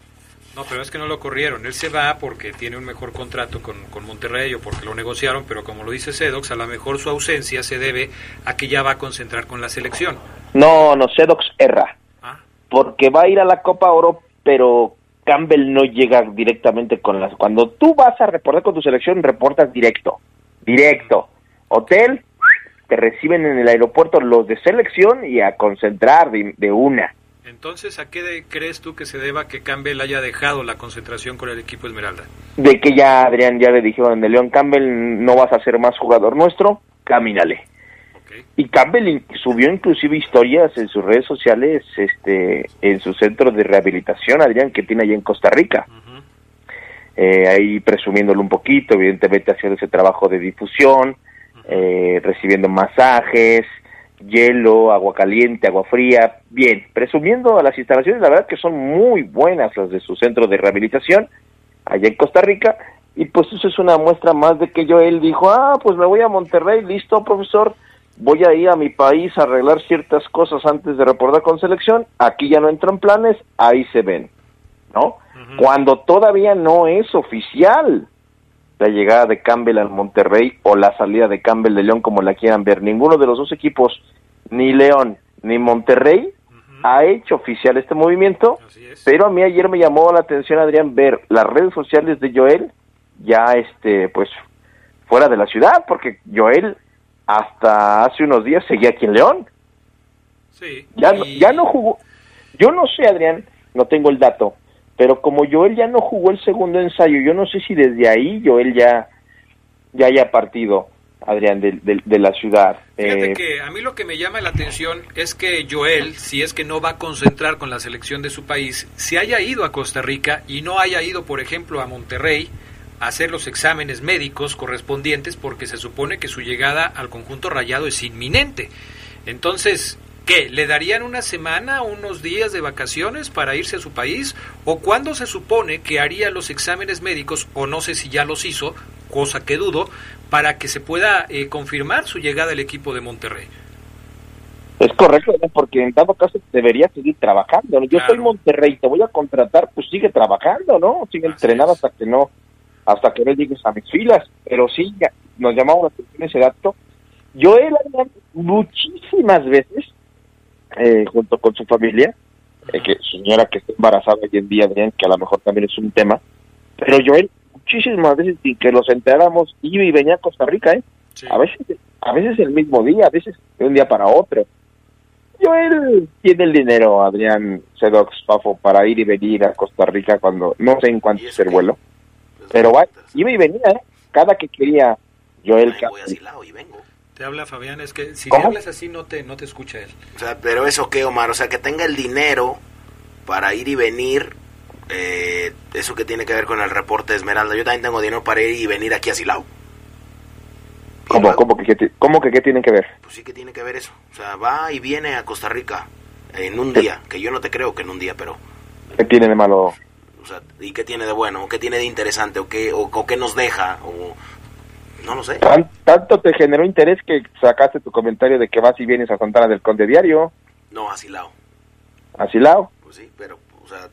No, pero es que no lo corrieron. Él se va porque tiene un mejor contrato con, con, Monterrey o porque lo negociaron, pero como lo dice Sedox, a lo mejor su ausencia se debe a que ya va a concentrar con la selección. No, no, Sedox erra. ¿Ah? Porque va a ir a la Copa Oro, pero Campbell no llega directamente con las... Cuando tú vas a reportar con tu selección, reportas directo. Directo. Hotel, te reciben en el aeropuerto los de selección y a concentrar de una. Entonces, ¿a qué crees tú que se deba que Campbell haya dejado la concentración con el equipo Esmeralda? De que ya, Adrián, ya le dijeron de León Campbell, no vas a ser más jugador nuestro, camínale. Y Campbell subió inclusive historias en sus redes sociales, este, en su centro de rehabilitación, Adrián, que tiene allá en Costa Rica. eh, ahí presumiéndolo un poquito, evidentemente haciendo ese trabajo de difusión, eh, recibiendo masajes, hielo, agua caliente, agua fría, bien, presumiendo a las instalaciones, la verdad que son muy buenas las de su centro de rehabilitación allá en Costa Rica, y pues eso es una muestra más de que yo él dijo, ah, pues me voy a Monterrey, listo, profesor, voy a ir a mi país a arreglar ciertas cosas antes de reportar con selección, aquí ya no entro en planes, ahí se ven, ¿no? Cuando todavía no es oficial la llegada de Campbell al Monterrey o la salida de Campbell de León, como la quieran ver. Ninguno de los dos equipos, ni León ni Monterrey, ha hecho oficial este movimiento, pero a mí ayer me llamó la atención, Adrián, ver las redes sociales de Joel ya, este, pues, fuera de la ciudad, porque Joel hasta hace unos días seguía aquí en León. Sí. Ya, ya no jugó. Yo no sé, Adrián, no tengo el dato, pero como Joel ya no jugó el segundo ensayo, yo no sé si desde ahí Joel ya, ya haya partido, Adrián, de, de, la ciudad. Fíjate eh, que a mí lo que me llama la atención es que Joel, si es que no va a concentrar con la selección de su país, se haya ido a Costa Rica y no haya ido, por ejemplo, a Monterrey hacer los exámenes médicos correspondientes porque se supone que su llegada al conjunto rayado es inminente. Entonces, ¿Qué? ¿Le darían una semana, unos días de vacaciones para irse a su país? ¿O cuándo se supone que haría los exámenes médicos, o no sé si ya los hizo, cosa que dudo, para que se pueda eh, confirmar su llegada al equipo de Monterrey? Es correcto, porque en dado caso debería seguir trabajando. Yo soy Monterrey, te voy a contratar, pues sigue trabajando, ¿no? Sigue entrenado hasta que no, hasta que no llegues a mis filas. Pero sí, nos llamamos la atención ese dato. Yo he muchísimas veces eh, junto con su familia, eh, que señora que está embarazada hoy en día, Adrián, que a lo mejor también es un tema, pero Joel, muchísimas veces sin que los enteráramos, iba y venía a Costa Rica, ¿eh? A veces a veces el mismo día, a veces de un día para otro. Joel tiene el dinero, Adrián Sedox Pafo, para ir y venir a Costa Rica cuando no sé en cuánto es el vuelo. Pero va, iba y venía, ¿eh? Cada que quería Joel. y vengo. Te habla Fabián, es que si le hablas así no te, no te escucha él. O sea, pero eso qué, Omar, o sea, que tenga el dinero para ir y venir, eh, eso que tiene que ver con el reporte de Esmeralda. Yo también tengo dinero para ir y venir aquí a Silao. ¿Cómo, cómo, que, ¿Cómo que qué tiene que ver? Pues sí que tiene que ver eso. O sea, va y viene a Costa Rica en un día, que yo no te creo que en un día, pero... ¿Qué tiene de malo? O sea, ¿y qué tiene de bueno? ¿O qué tiene de interesante? ¿O qué, o, o qué nos deja? ¿O no lo sé. tanto te generó interés que sacaste tu comentario de que vas y vienes a Santana del Conde Diario. No, a Silao. ¿A Silao? Pues sí, pero, o sea...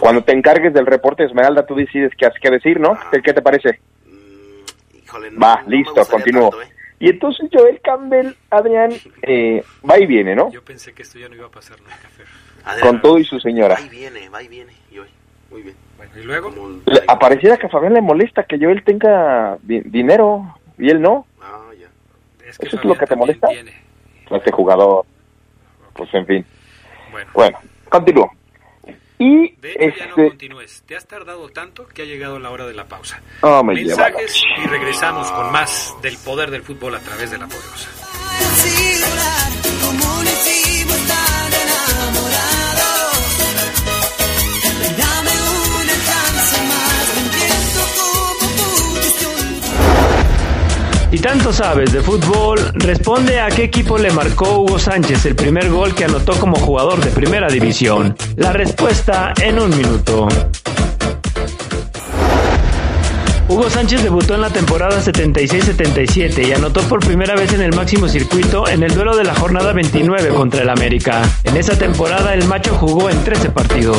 Cuando te encargues del reporte Esmeralda, tú decides qué, qué decir, ¿no? ¿Qué, ¿Qué, te parece? Mm, híjole, no, Va, listo, continúo. Tanto, ¿eh? Y entonces Joel Campbell, Adrián, eh, va y viene, ¿no? Yo pensé que esto ya no iba a pasar nunca, Fer. Adrián, Con todo y su señora. Va y viene, va y viene, Joel. Muy bien. Bueno, ¿y luego? Le, apareciera que a Fabián le molesta que Joel tenga di dinero y él no. Ah, ya. Es que ¿Eso Fabián es lo que te molesta? Tiene. Este jugador, pues en fin. Bueno, bueno continúo. Y de hecho, este... ya no continúes. Te has tardado tanto que ha llegado la hora de la pausa. Oh, me Mensajes y regresamos con más del poder del fútbol a través de la poderosa. Y tanto sabes de fútbol, responde a qué equipo le marcó Hugo Sánchez el primer gol que anotó como jugador de primera división. La respuesta en un minuto. Hugo Sánchez debutó en la temporada 76-77 y anotó por primera vez en el máximo circuito en el duelo de la jornada 29 contra el América. En esa temporada el macho jugó en 13 partidos.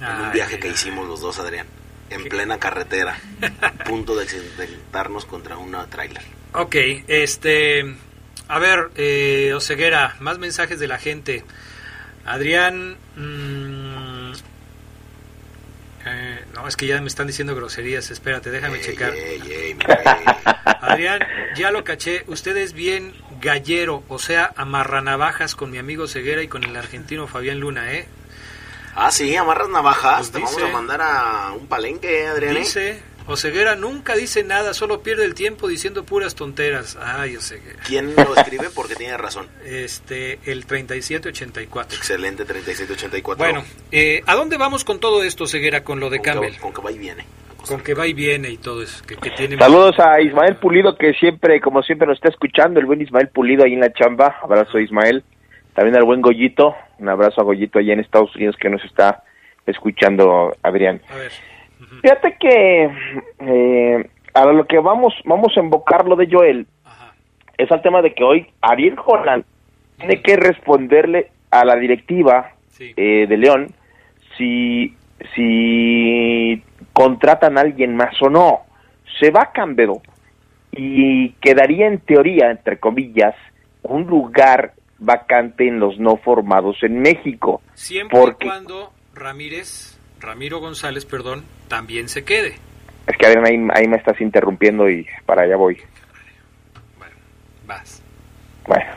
en un viaje que hicimos los dos, Adrián. En plena carretera. a punto de accidentarnos contra una tráiler. Ok, este. A ver, eh, Oseguera, más mensajes de la gente. Adrián. mm, eh, no, es que ya me están diciendo groserías. Espérate, déjame Ey, checar. ey, ey. Adrián, ya lo caché. Usted es bien gallero, o sea, amarranavajas con mi amigo Ceguera y con el argentino Fabián Luna, ¿eh? Ah, sí, amarras navajas. Pues Te vamos a mandar a un palenque, Adrián. ¿eh? Dice, Oseguera nunca dice nada, solo pierde el tiempo diciendo puras tonteras. Ay, Oseguera. ¿Quién lo escribe? Porque tiene razón. Este, el 3784. Excelente, 3784. Bueno, eh, ¿a dónde vamos con todo esto, Ceguera, con lo de con que- Campbell? con que va y viene. Con que va y viene y todo eso, que, que tiene... Saludos a Ismael Pulido, que siempre, como siempre, nos está escuchando. El buen Ismael Pulido ahí en la chamba. Abrazo, Ismael. También al buen Goyito. Un abrazo a Goyito allá en Estados Unidos que nos está escuchando, Adrián. A ver, Fíjate que eh, a lo que vamos, vamos a invocar lo de Joel ajá. es al tema de que hoy Ariel Holland tiene que responderle a la directiva Sí. eh, de León si, si contratan a alguien más o no. Se va Campbell y quedaría en teoría, entre comillas, un lugar vacante en los no formados en México. Siempre Porque- y cuando Ramírez, Ramiro González, perdón, también se quede. Es que Adrián, ahí, ahí me estás interrumpiendo y para allá voy. Bueno, vas. Bueno.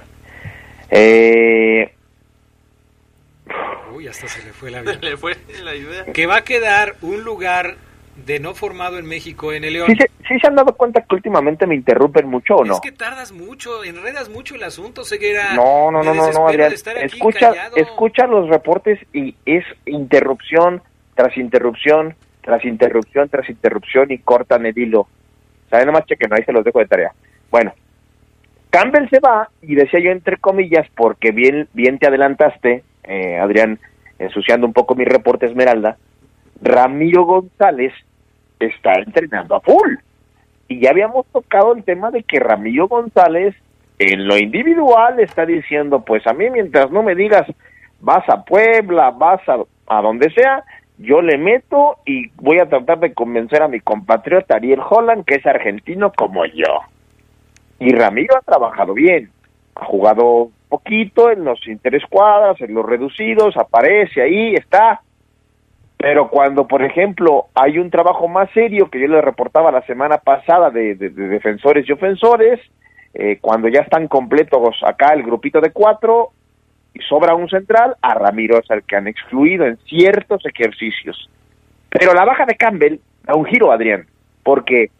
Eh, Uy, hasta se le fue la vida. Le fue la idea. que va a quedar un lugar de no formado en México en el León. ¿sí, se, sí se han dado cuenta que últimamente me interrumpen mucho o no? Es que tardas mucho, enredas mucho el asunto, Ceguera. No, no, no, no, no, Adrián. Escucha, escucha los reportes y es interrupción tras interrupción, tras interrupción, tras interrupción y cortan el hilo. ¿Saben? Nomás chequen, ahí se los dejo de tarea. Bueno, Campbell se va y decía yo entre comillas porque bien, bien te adelantaste, eh, Adrián, ensuciando un poco mi reporte Esmeralda, Ramiro González está entrenando a full. Y ya habíamos tocado el tema de que Ramiro González en lo individual está diciendo, pues a mí mientras no me digas vas a Puebla, vas a, a donde sea, yo le meto y voy a tratar de convencer a mi compatriota Ariel Holland, que es argentino como yo. Y Ramiro ha trabajado bien, ha jugado poquito en los interescuadras, en los reducidos, aparece ahí, está. Pero cuando, por ejemplo, hay un trabajo más serio que yo le reportaba la semana pasada de, de- de defensores y ofensores, eh, cuando ya están completos acá el grupito de cuatro y sobra un central, a Ramiro es el que han excluido en ciertos ejercicios. Pero la baja de Campbell da un giro, Adrián, porque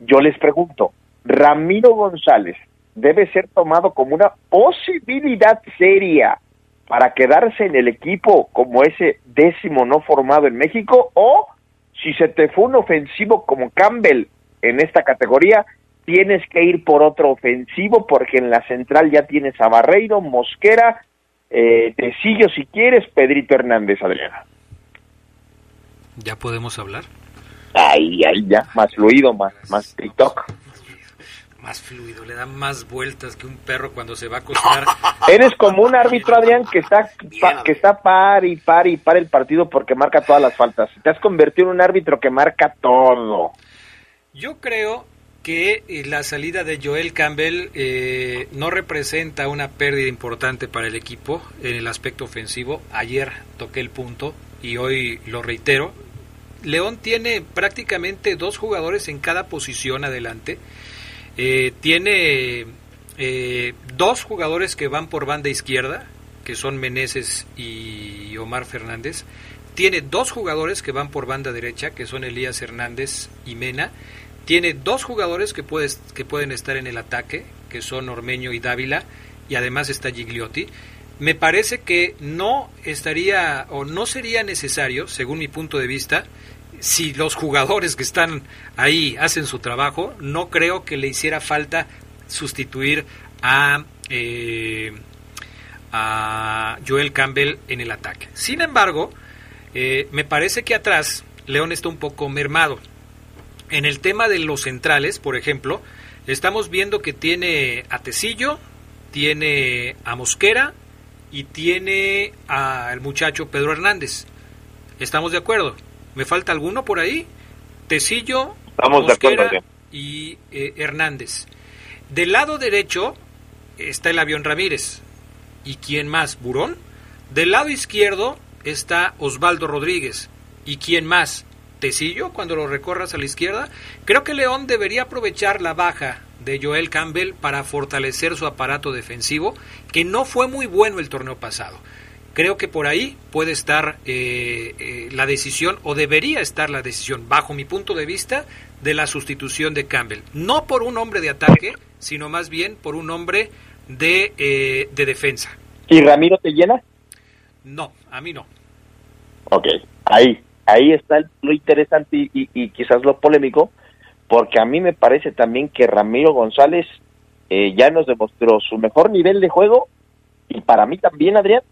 yo les pregunto, Ramiro González debe ser tomado como una posibilidad seria para quedarse en el equipo como ese décimo no formado en México o si se te fue un ofensivo como Campbell en esta categoría, tienes que ir por otro ofensivo porque en la central ya tienes a Barreiro, Mosquera, eh, Tecillo si quieres, Pedrito Hernández, Adriana. ¿Ya podemos hablar? Ahí, ahí ya, más fluido, más, más TikTok. Más fluido, le da más vueltas que un perro cuando se va a acostar. Eres como un árbitro, Adrián, que está, pa- que está par y par y par el partido porque marca todas las faltas. Te has convertido en un árbitro que marca todo. Yo creo que eh, la salida de Joel Campbell eh, no representa una pérdida importante para el equipo en el aspecto ofensivo. Ayer toqué el punto y hoy lo reitero. León tiene prácticamente dos jugadores en cada posición adelante. Eh, tiene eh, dos jugadores que van por banda izquierda, que son Meneses y Omar Fernández. Tiene dos jugadores que van por banda derecha, que son Elías Hernández y Mena. Tiene dos jugadores que, puedes, que pueden estar en el ataque, que son Ormeño y Dávila, y además está Gigliotti. Me parece que no estaría o no sería necesario, según mi punto de vista, si los jugadores que están ahí hacen su trabajo, no creo que le hiciera falta sustituir a, eh, a Joel Campbell en el ataque. Sin embargo, eh, me parece que atrás León está un poco mermado. En el tema de los centrales, por ejemplo, estamos viendo que tiene a Tecillo, tiene a Mosquera y tiene al muchacho Pedro Hernández. ¿Estamos de acuerdo? ¿Me falta alguno por ahí? Tecillo, Estamos de acuerdo, Mosquera y eh, Hernández. Del lado derecho está el avión Ramírez. ¿Y quién más? ¿Burón? Del lado izquierdo está Osvaldo Rodríguez. ¿Y quién más? Tecillo, cuando lo recorras a la izquierda. Creo que León debería aprovechar la baja de Joel Campbell para fortalecer su aparato defensivo, que no fue muy bueno el torneo pasado. Creo que por ahí puede estar eh, eh, la decisión, o debería estar la decisión, bajo mi punto de vista, de la sustitución de Campbell. No por un hombre de ataque, sino más bien por un hombre de, eh, de defensa. ¿Y Ramiro te llena? No, a mí no. Ok, ahí, ahí está lo interesante y, y- y quizás lo polémico, porque a mí me parece también que Ramiro González eh, ya nos demostró su mejor nivel de juego y para mí también, Adrián,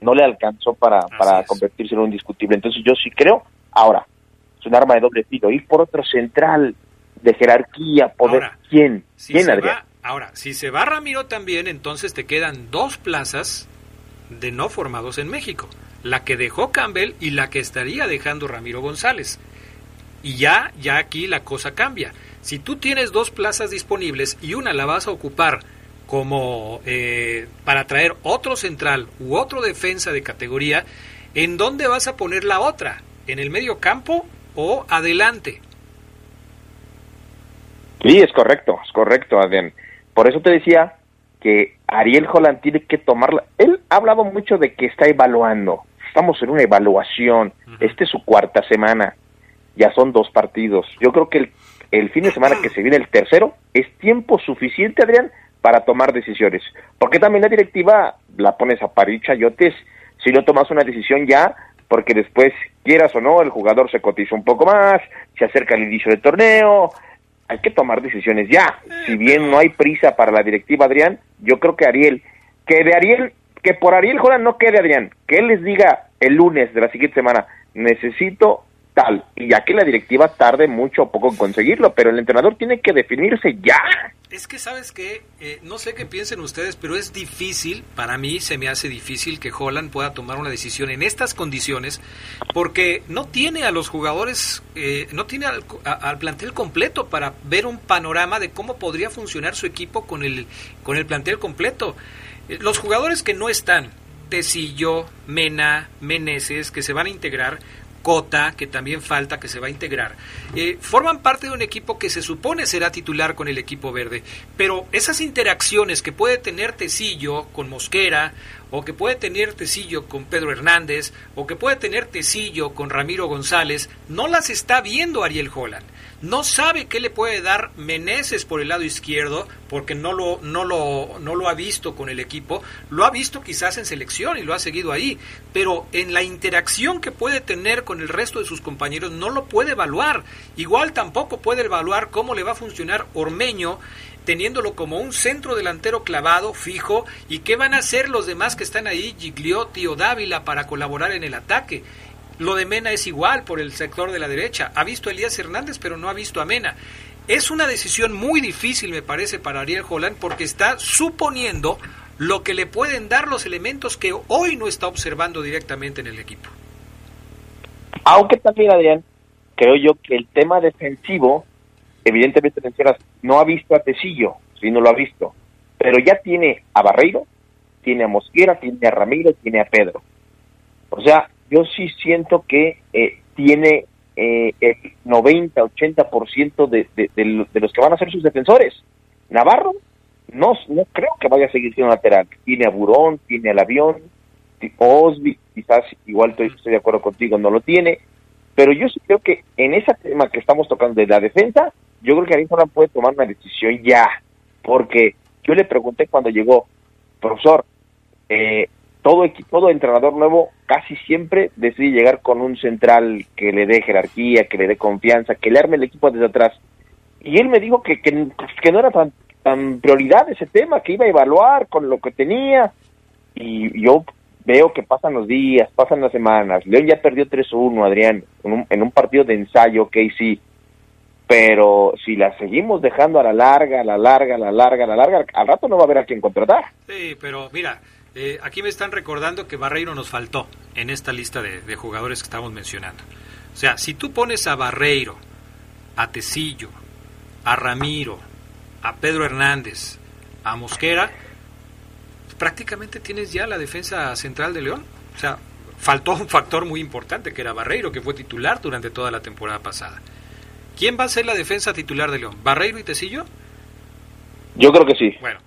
no le alcanzó para, para convertirse en un indiscutible. Entonces yo sí creo, ahora, es un arma de doble filo, ir por otro central de jerarquía, poder... Ahora, ¿Quién? Si ¿Quién, Adrián? va- ahora, si se va Ramiro también, entonces te quedan dos plazas de no formados en México. La que dejó Campbell y la que estaría dejando Ramiro González. Y ya, ya aquí la cosa cambia. Si tú tienes dos plazas disponibles y una la vas a ocupar como eh, para traer otro central u otro defensa de categoría, ¿en dónde vas a poner la otra? ¿En el medio campo o adelante? Sí, es correcto, es correcto, Adrián. Por eso te decía que Ariel Holland tiene que tomarla. Él ha hablado mucho de que está evaluando. Estamos en una evaluación. Esta es su cuarta semana. Ya son dos partidos. Yo creo que el, el fin de semana que se viene, el tercero, es tiempo suficiente, Adrián, para tomar decisiones. Porque también la directiva la pones a parir chayotes si no tomas una decisión ya, porque después, quieras o no, el jugador se cotiza un poco más, se acerca el inicio del torneo, hay que tomar decisiones ya. Si bien no hay prisa para la directiva, Adrián, yo creo que Ariel, que de Ariel, que por Ariel Joran no quede Adrián, que él les diga el lunes de la siguiente semana, necesito tal, ya que la directiva tarde mucho o poco en conseguirlo, pero el entrenador tiene que definirse ya. Es que sabes que no sé qué piensen ustedes, pero es difícil, para mí se me hace difícil que Holland pueda tomar una decisión en estas condiciones, porque no tiene a los jugadores, eh, no tiene al, a- al plantel completo para ver un panorama de cómo podría funcionar su equipo con el, con el plantel completo. Eh, Los jugadores que no están, Tecillo, Mena, Meneses, que se van a integrar, Cota, que también falta, que se va a integrar, eh, forman parte de un equipo que se supone será titular con el equipo verde. Pero esas interacciones que puede tener Tecillo con Mosquera o que puede tener Tecillo con Pedro Hernández, o que puede tener Tecillo con Ramiro González, no las está viendo Ariel Holland. No sabe qué le puede dar Meneses por el lado izquierdo, porque no lo, no, lo, no lo ha visto con el equipo. Lo ha visto quizás en selección y lo ha seguido ahí. Pero en la interacción que puede tener con el resto de sus compañeros no lo puede evaluar. Igual tampoco puede evaluar cómo le va a funcionar Ormeño teniéndolo como un centro delantero clavado, fijo, y qué van a hacer los demás que están ahí, Gigliotti o Dávila, para colaborar en el ataque. Lo de Mena es igual por el sector de la derecha. Ha visto a Elías Hernández, pero no ha visto a Mena. Es una decisión muy difícil, me parece, para Ariel Holland, porque está suponiendo lo que le pueden dar los elementos que hoy no está observando directamente en el equipo. Aunque también, Adrián, creo yo que el tema defensivo, evidentemente no ha visto a Tecillo, si no lo ha visto, pero ya tiene a Barreiro, tiene a Mosquera, tiene a Ramírez, tiene a Pedro. O sea, yo sí siento que eh, tiene eh, el 90-80% de, de, de, de los que van a ser sus defensores. Navarro, no, no creo que vaya a seguir siendo lateral. Tiene a Burón, tiene al avión, Osby, quizás igual estoy, estoy de acuerdo contigo, no lo tiene. Pero yo sí creo que en ese tema que estamos tocando de la defensa, yo creo que Arizona puede tomar una decisión ya. Porque yo le pregunté cuando llegó, profesor, eh, todo, todo entrenador nuevo casi siempre decide llegar con un central que le dé jerarquía, que le dé confianza, que le arme el equipo desde atrás. Y él me dijo que, que, que no era tan, tan prioridad ese tema, que iba a evaluar con lo que tenía. Y yo veo que pasan los días, pasan las semanas. León ya perdió 3-1, Adrián, en un, en un partido de ensayo, ok, sí. Pero si la seguimos dejando a la larga, a la larga, a la larga, a la larga, al rato no va a haber a quien contratar. Sí, pero mira, eh, aquí me están recordando que Barreiro nos faltó en esta lista de, de, jugadores que estamos mencionando. O sea, si tú pones a Barreiro, a Tecillo, a Ramiro, a Pedro Hernández, a Mosquera, prácticamente tienes ya la defensa central de León. O sea, faltó un factor muy importante que era Barreiro, que fue titular durante toda la temporada pasada. ¿Quién va a ser la defensa titular de León? ¿Barreiro y Tecillo? Yo creo que sí. Bueno,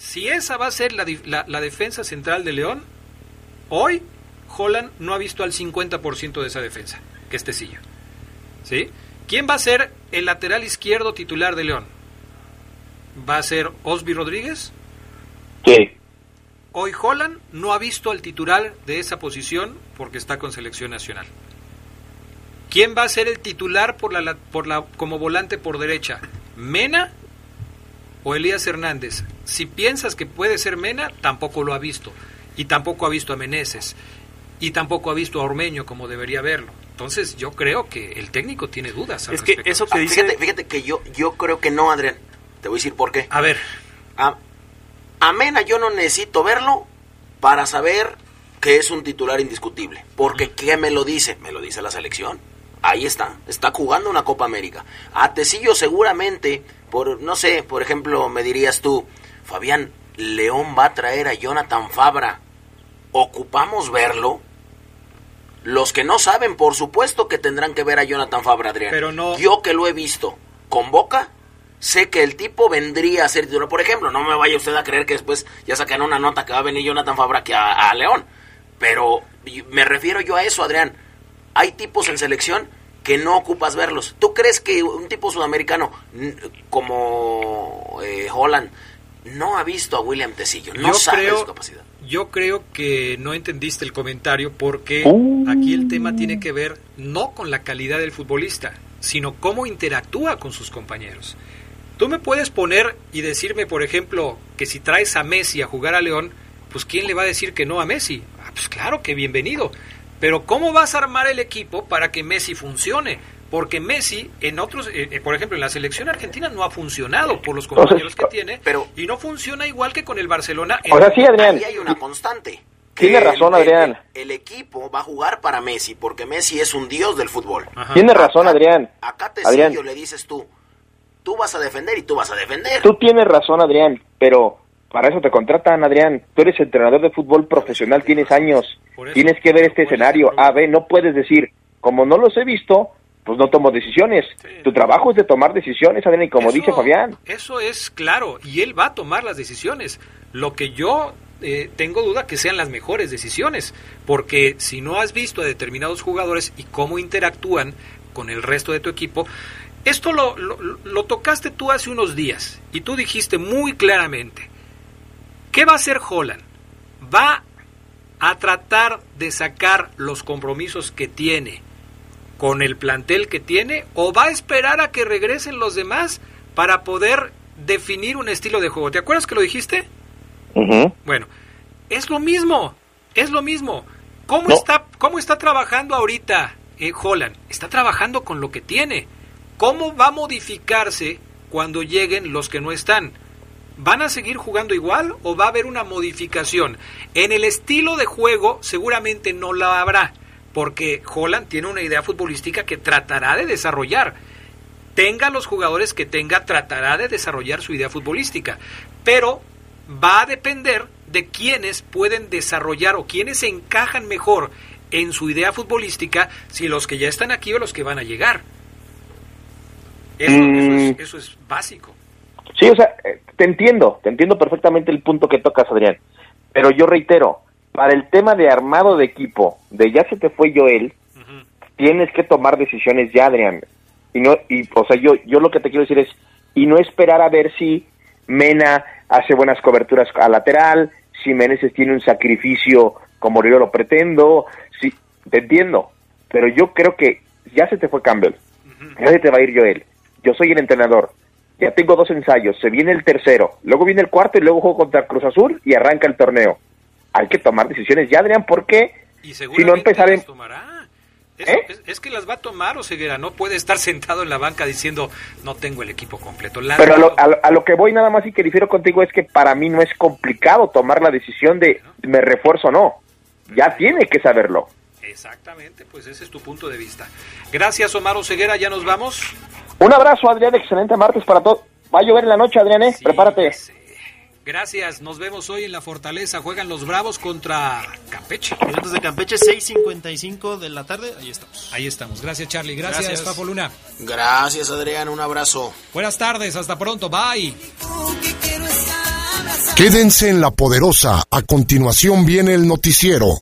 si esa va a ser la, la, la, defensa central de León, hoy Holland no ha visto al 50% de esa defensa, que es Tecillo. ¿Sí? ¿Quién va a ser el lateral izquierdo titular de León? ¿Va a ser Osby Rodríguez? Sí. Hoy Holland no ha visto al titular de esa posición porque está con selección nacional. ¿Quién va a ser el titular por la, por la, como volante por derecha? ¿Mena o Elías Hernández. Si piensas que puede ser Mena, tampoco lo ha visto. Y tampoco ha visto a Meneses. Y tampoco ha visto a Ormeño como debería verlo. Entonces yo creo que el técnico tiene dudas. es que eso que ah, dice... Fíjate, fíjate, que yo, yo creo que no, Adrián. Te voy a decir por qué. A ver. A, a Mena yo no necesito verlo para saber que es un titular indiscutible. Porque ¿qué me lo dice? Me lo dice la selección. Ahí está, está jugando una Copa América. A Tecillo seguramente, por, no sé, por ejemplo, me dirías tú, Fabián, León va a traer a Jonathan Fabra. ¿Ocupamos verlo? Los que no saben, por supuesto que tendrán que ver a Jonathan Fabra, Adrián. Pero no. Yo que lo he visto con Boca, sé que el tipo vendría a ser titular. Por ejemplo, no me vaya usted a creer que después ya sacan una nota que va a venir Jonathan Fabra que a, a León. Pero me refiero yo a eso, Adrián hay tipos en selección que no ocupas verlos. ¿Tú crees que un tipo sudamericano como eh, Holland no ha visto a William Tecillo? No yo sabe creo, su capacidad. Yo creo que no entendiste el comentario porque Uh. aquí el tema tiene que ver no con la calidad del futbolista, sino cómo interactúa con sus compañeros. Tú me puedes poner y decirme, por ejemplo, que si traes a Messi a jugar a León, pues ¿quién le va a decir que no a Messi? Ah, pues claro que bienvenido. Pero ¿cómo vas a armar el equipo para que Messi funcione? Porque Messi, en otros, eh, por ejemplo, en la selección argentina no ha funcionado por los compañeros que tiene pero, y no funciona igual que con el Barcelona. O sea, sí, Adrián. Ahí hay una constante. Tiene razón, el, Adrián. El, el, equipo va a jugar para Messi porque Messi es un dios del fútbol. Ajá. Tiene razón, acá, Adrián. Acá te Adrián. le dices tú, tú vas a defender y tú vas a defender. Tú tienes razón, Adrián, pero para eso te contratan, Adrián. Tú eres entrenador de fútbol profesional, tienes años. Tienes que ver este escenario A, B. No puedes decir, como no los he visto, pues no tomo decisiones. Sí. Tu trabajo es de tomar decisiones, Adrián, y como eso, dice Fabián. Eso es claro, y él va a tomar las decisiones. Lo que yo eh, tengo duda que sean las mejores decisiones, porque si no has visto a determinados jugadores y cómo interactúan con el resto de tu equipo, esto lo, lo, tocaste tú hace unos días y tú dijiste muy claramente, ¿qué va a hacer Holland? Va a tratar de sacar los compromisos que tiene con el plantel que tiene o va a esperar a que regresen los demás para poder definir un estilo de juego. ¿Te acuerdas que lo dijiste? Bueno, es lo mismo, es lo mismo. ¿Cómo, está, cómo está trabajando ahorita eh, Holland? Está trabajando con lo que tiene. ¿Cómo va a modificarse cuando lleguen los que no están? ¿Van a seguir jugando igual o va a haber una modificación? En el estilo de juego seguramente no la habrá, porque Holland tiene una idea futbolística que tratará de desarrollar. Tenga los jugadores que tenga, tratará de desarrollar su idea futbolística. Pero va a depender de quiénes pueden desarrollar o quiénes se encajan mejor en su idea futbolística, si los que ya están aquí o los que van a llegar. Eso, mm. es, básico. Sí, o sea, eh, te entiendo, te entiendo perfectamente el punto que tocas, Adrián. Pero yo reitero, para el tema de armado de equipo, de ya se te fue Joel, tienes que tomar decisiones ya, Adrián. Y no, y, o sea, yo, yo lo que te quiero decir es, y no esperar a ver si Mena hace buenas coberturas a lateral, si Meneses tiene un sacrificio como yo lo pretendo, sí, te entiendo, pero yo creo que ya se te fue Campbell, ya se te va a ir Joel, yo soy el entrenador, ya tengo dos ensayos, se viene el tercero, luego viene el cuarto y luego juego contra Cruz Azul y arranca el torneo. Hay que tomar decisiones ya, Adrián, porque si no empezaremos... ¿Eh? Es, que las va a tomar o Ceguera, no puede estar sentado en la banca diciendo no tengo el equipo completo. Pero a lo, que voy nada más y que difiero contigo es que para mí no es complicado tomar la decisión de me refuerzo o no. Ya tiene que saberlo. Exactamente, pues ese es tu punto de vista. Gracias Omar Ceguera, ya nos vamos. Un abrazo Adrián, excelente martes para todos. Va a llover en la noche Adrián, ¿eh? prepárate. Gracias, nos vemos hoy en la Fortaleza. Juegan los Bravos contra Campeche. Eventos de Campeche, 6.55 de la tarde. Ahí estamos. Ahí estamos. Gracias, Charlie. Gracias, Gracias. Papo Luna. Gracias, Adrián. Un abrazo. Buenas tardes. Hasta pronto. Bye. Quédense en la poderosa. A continuación viene el noticiero.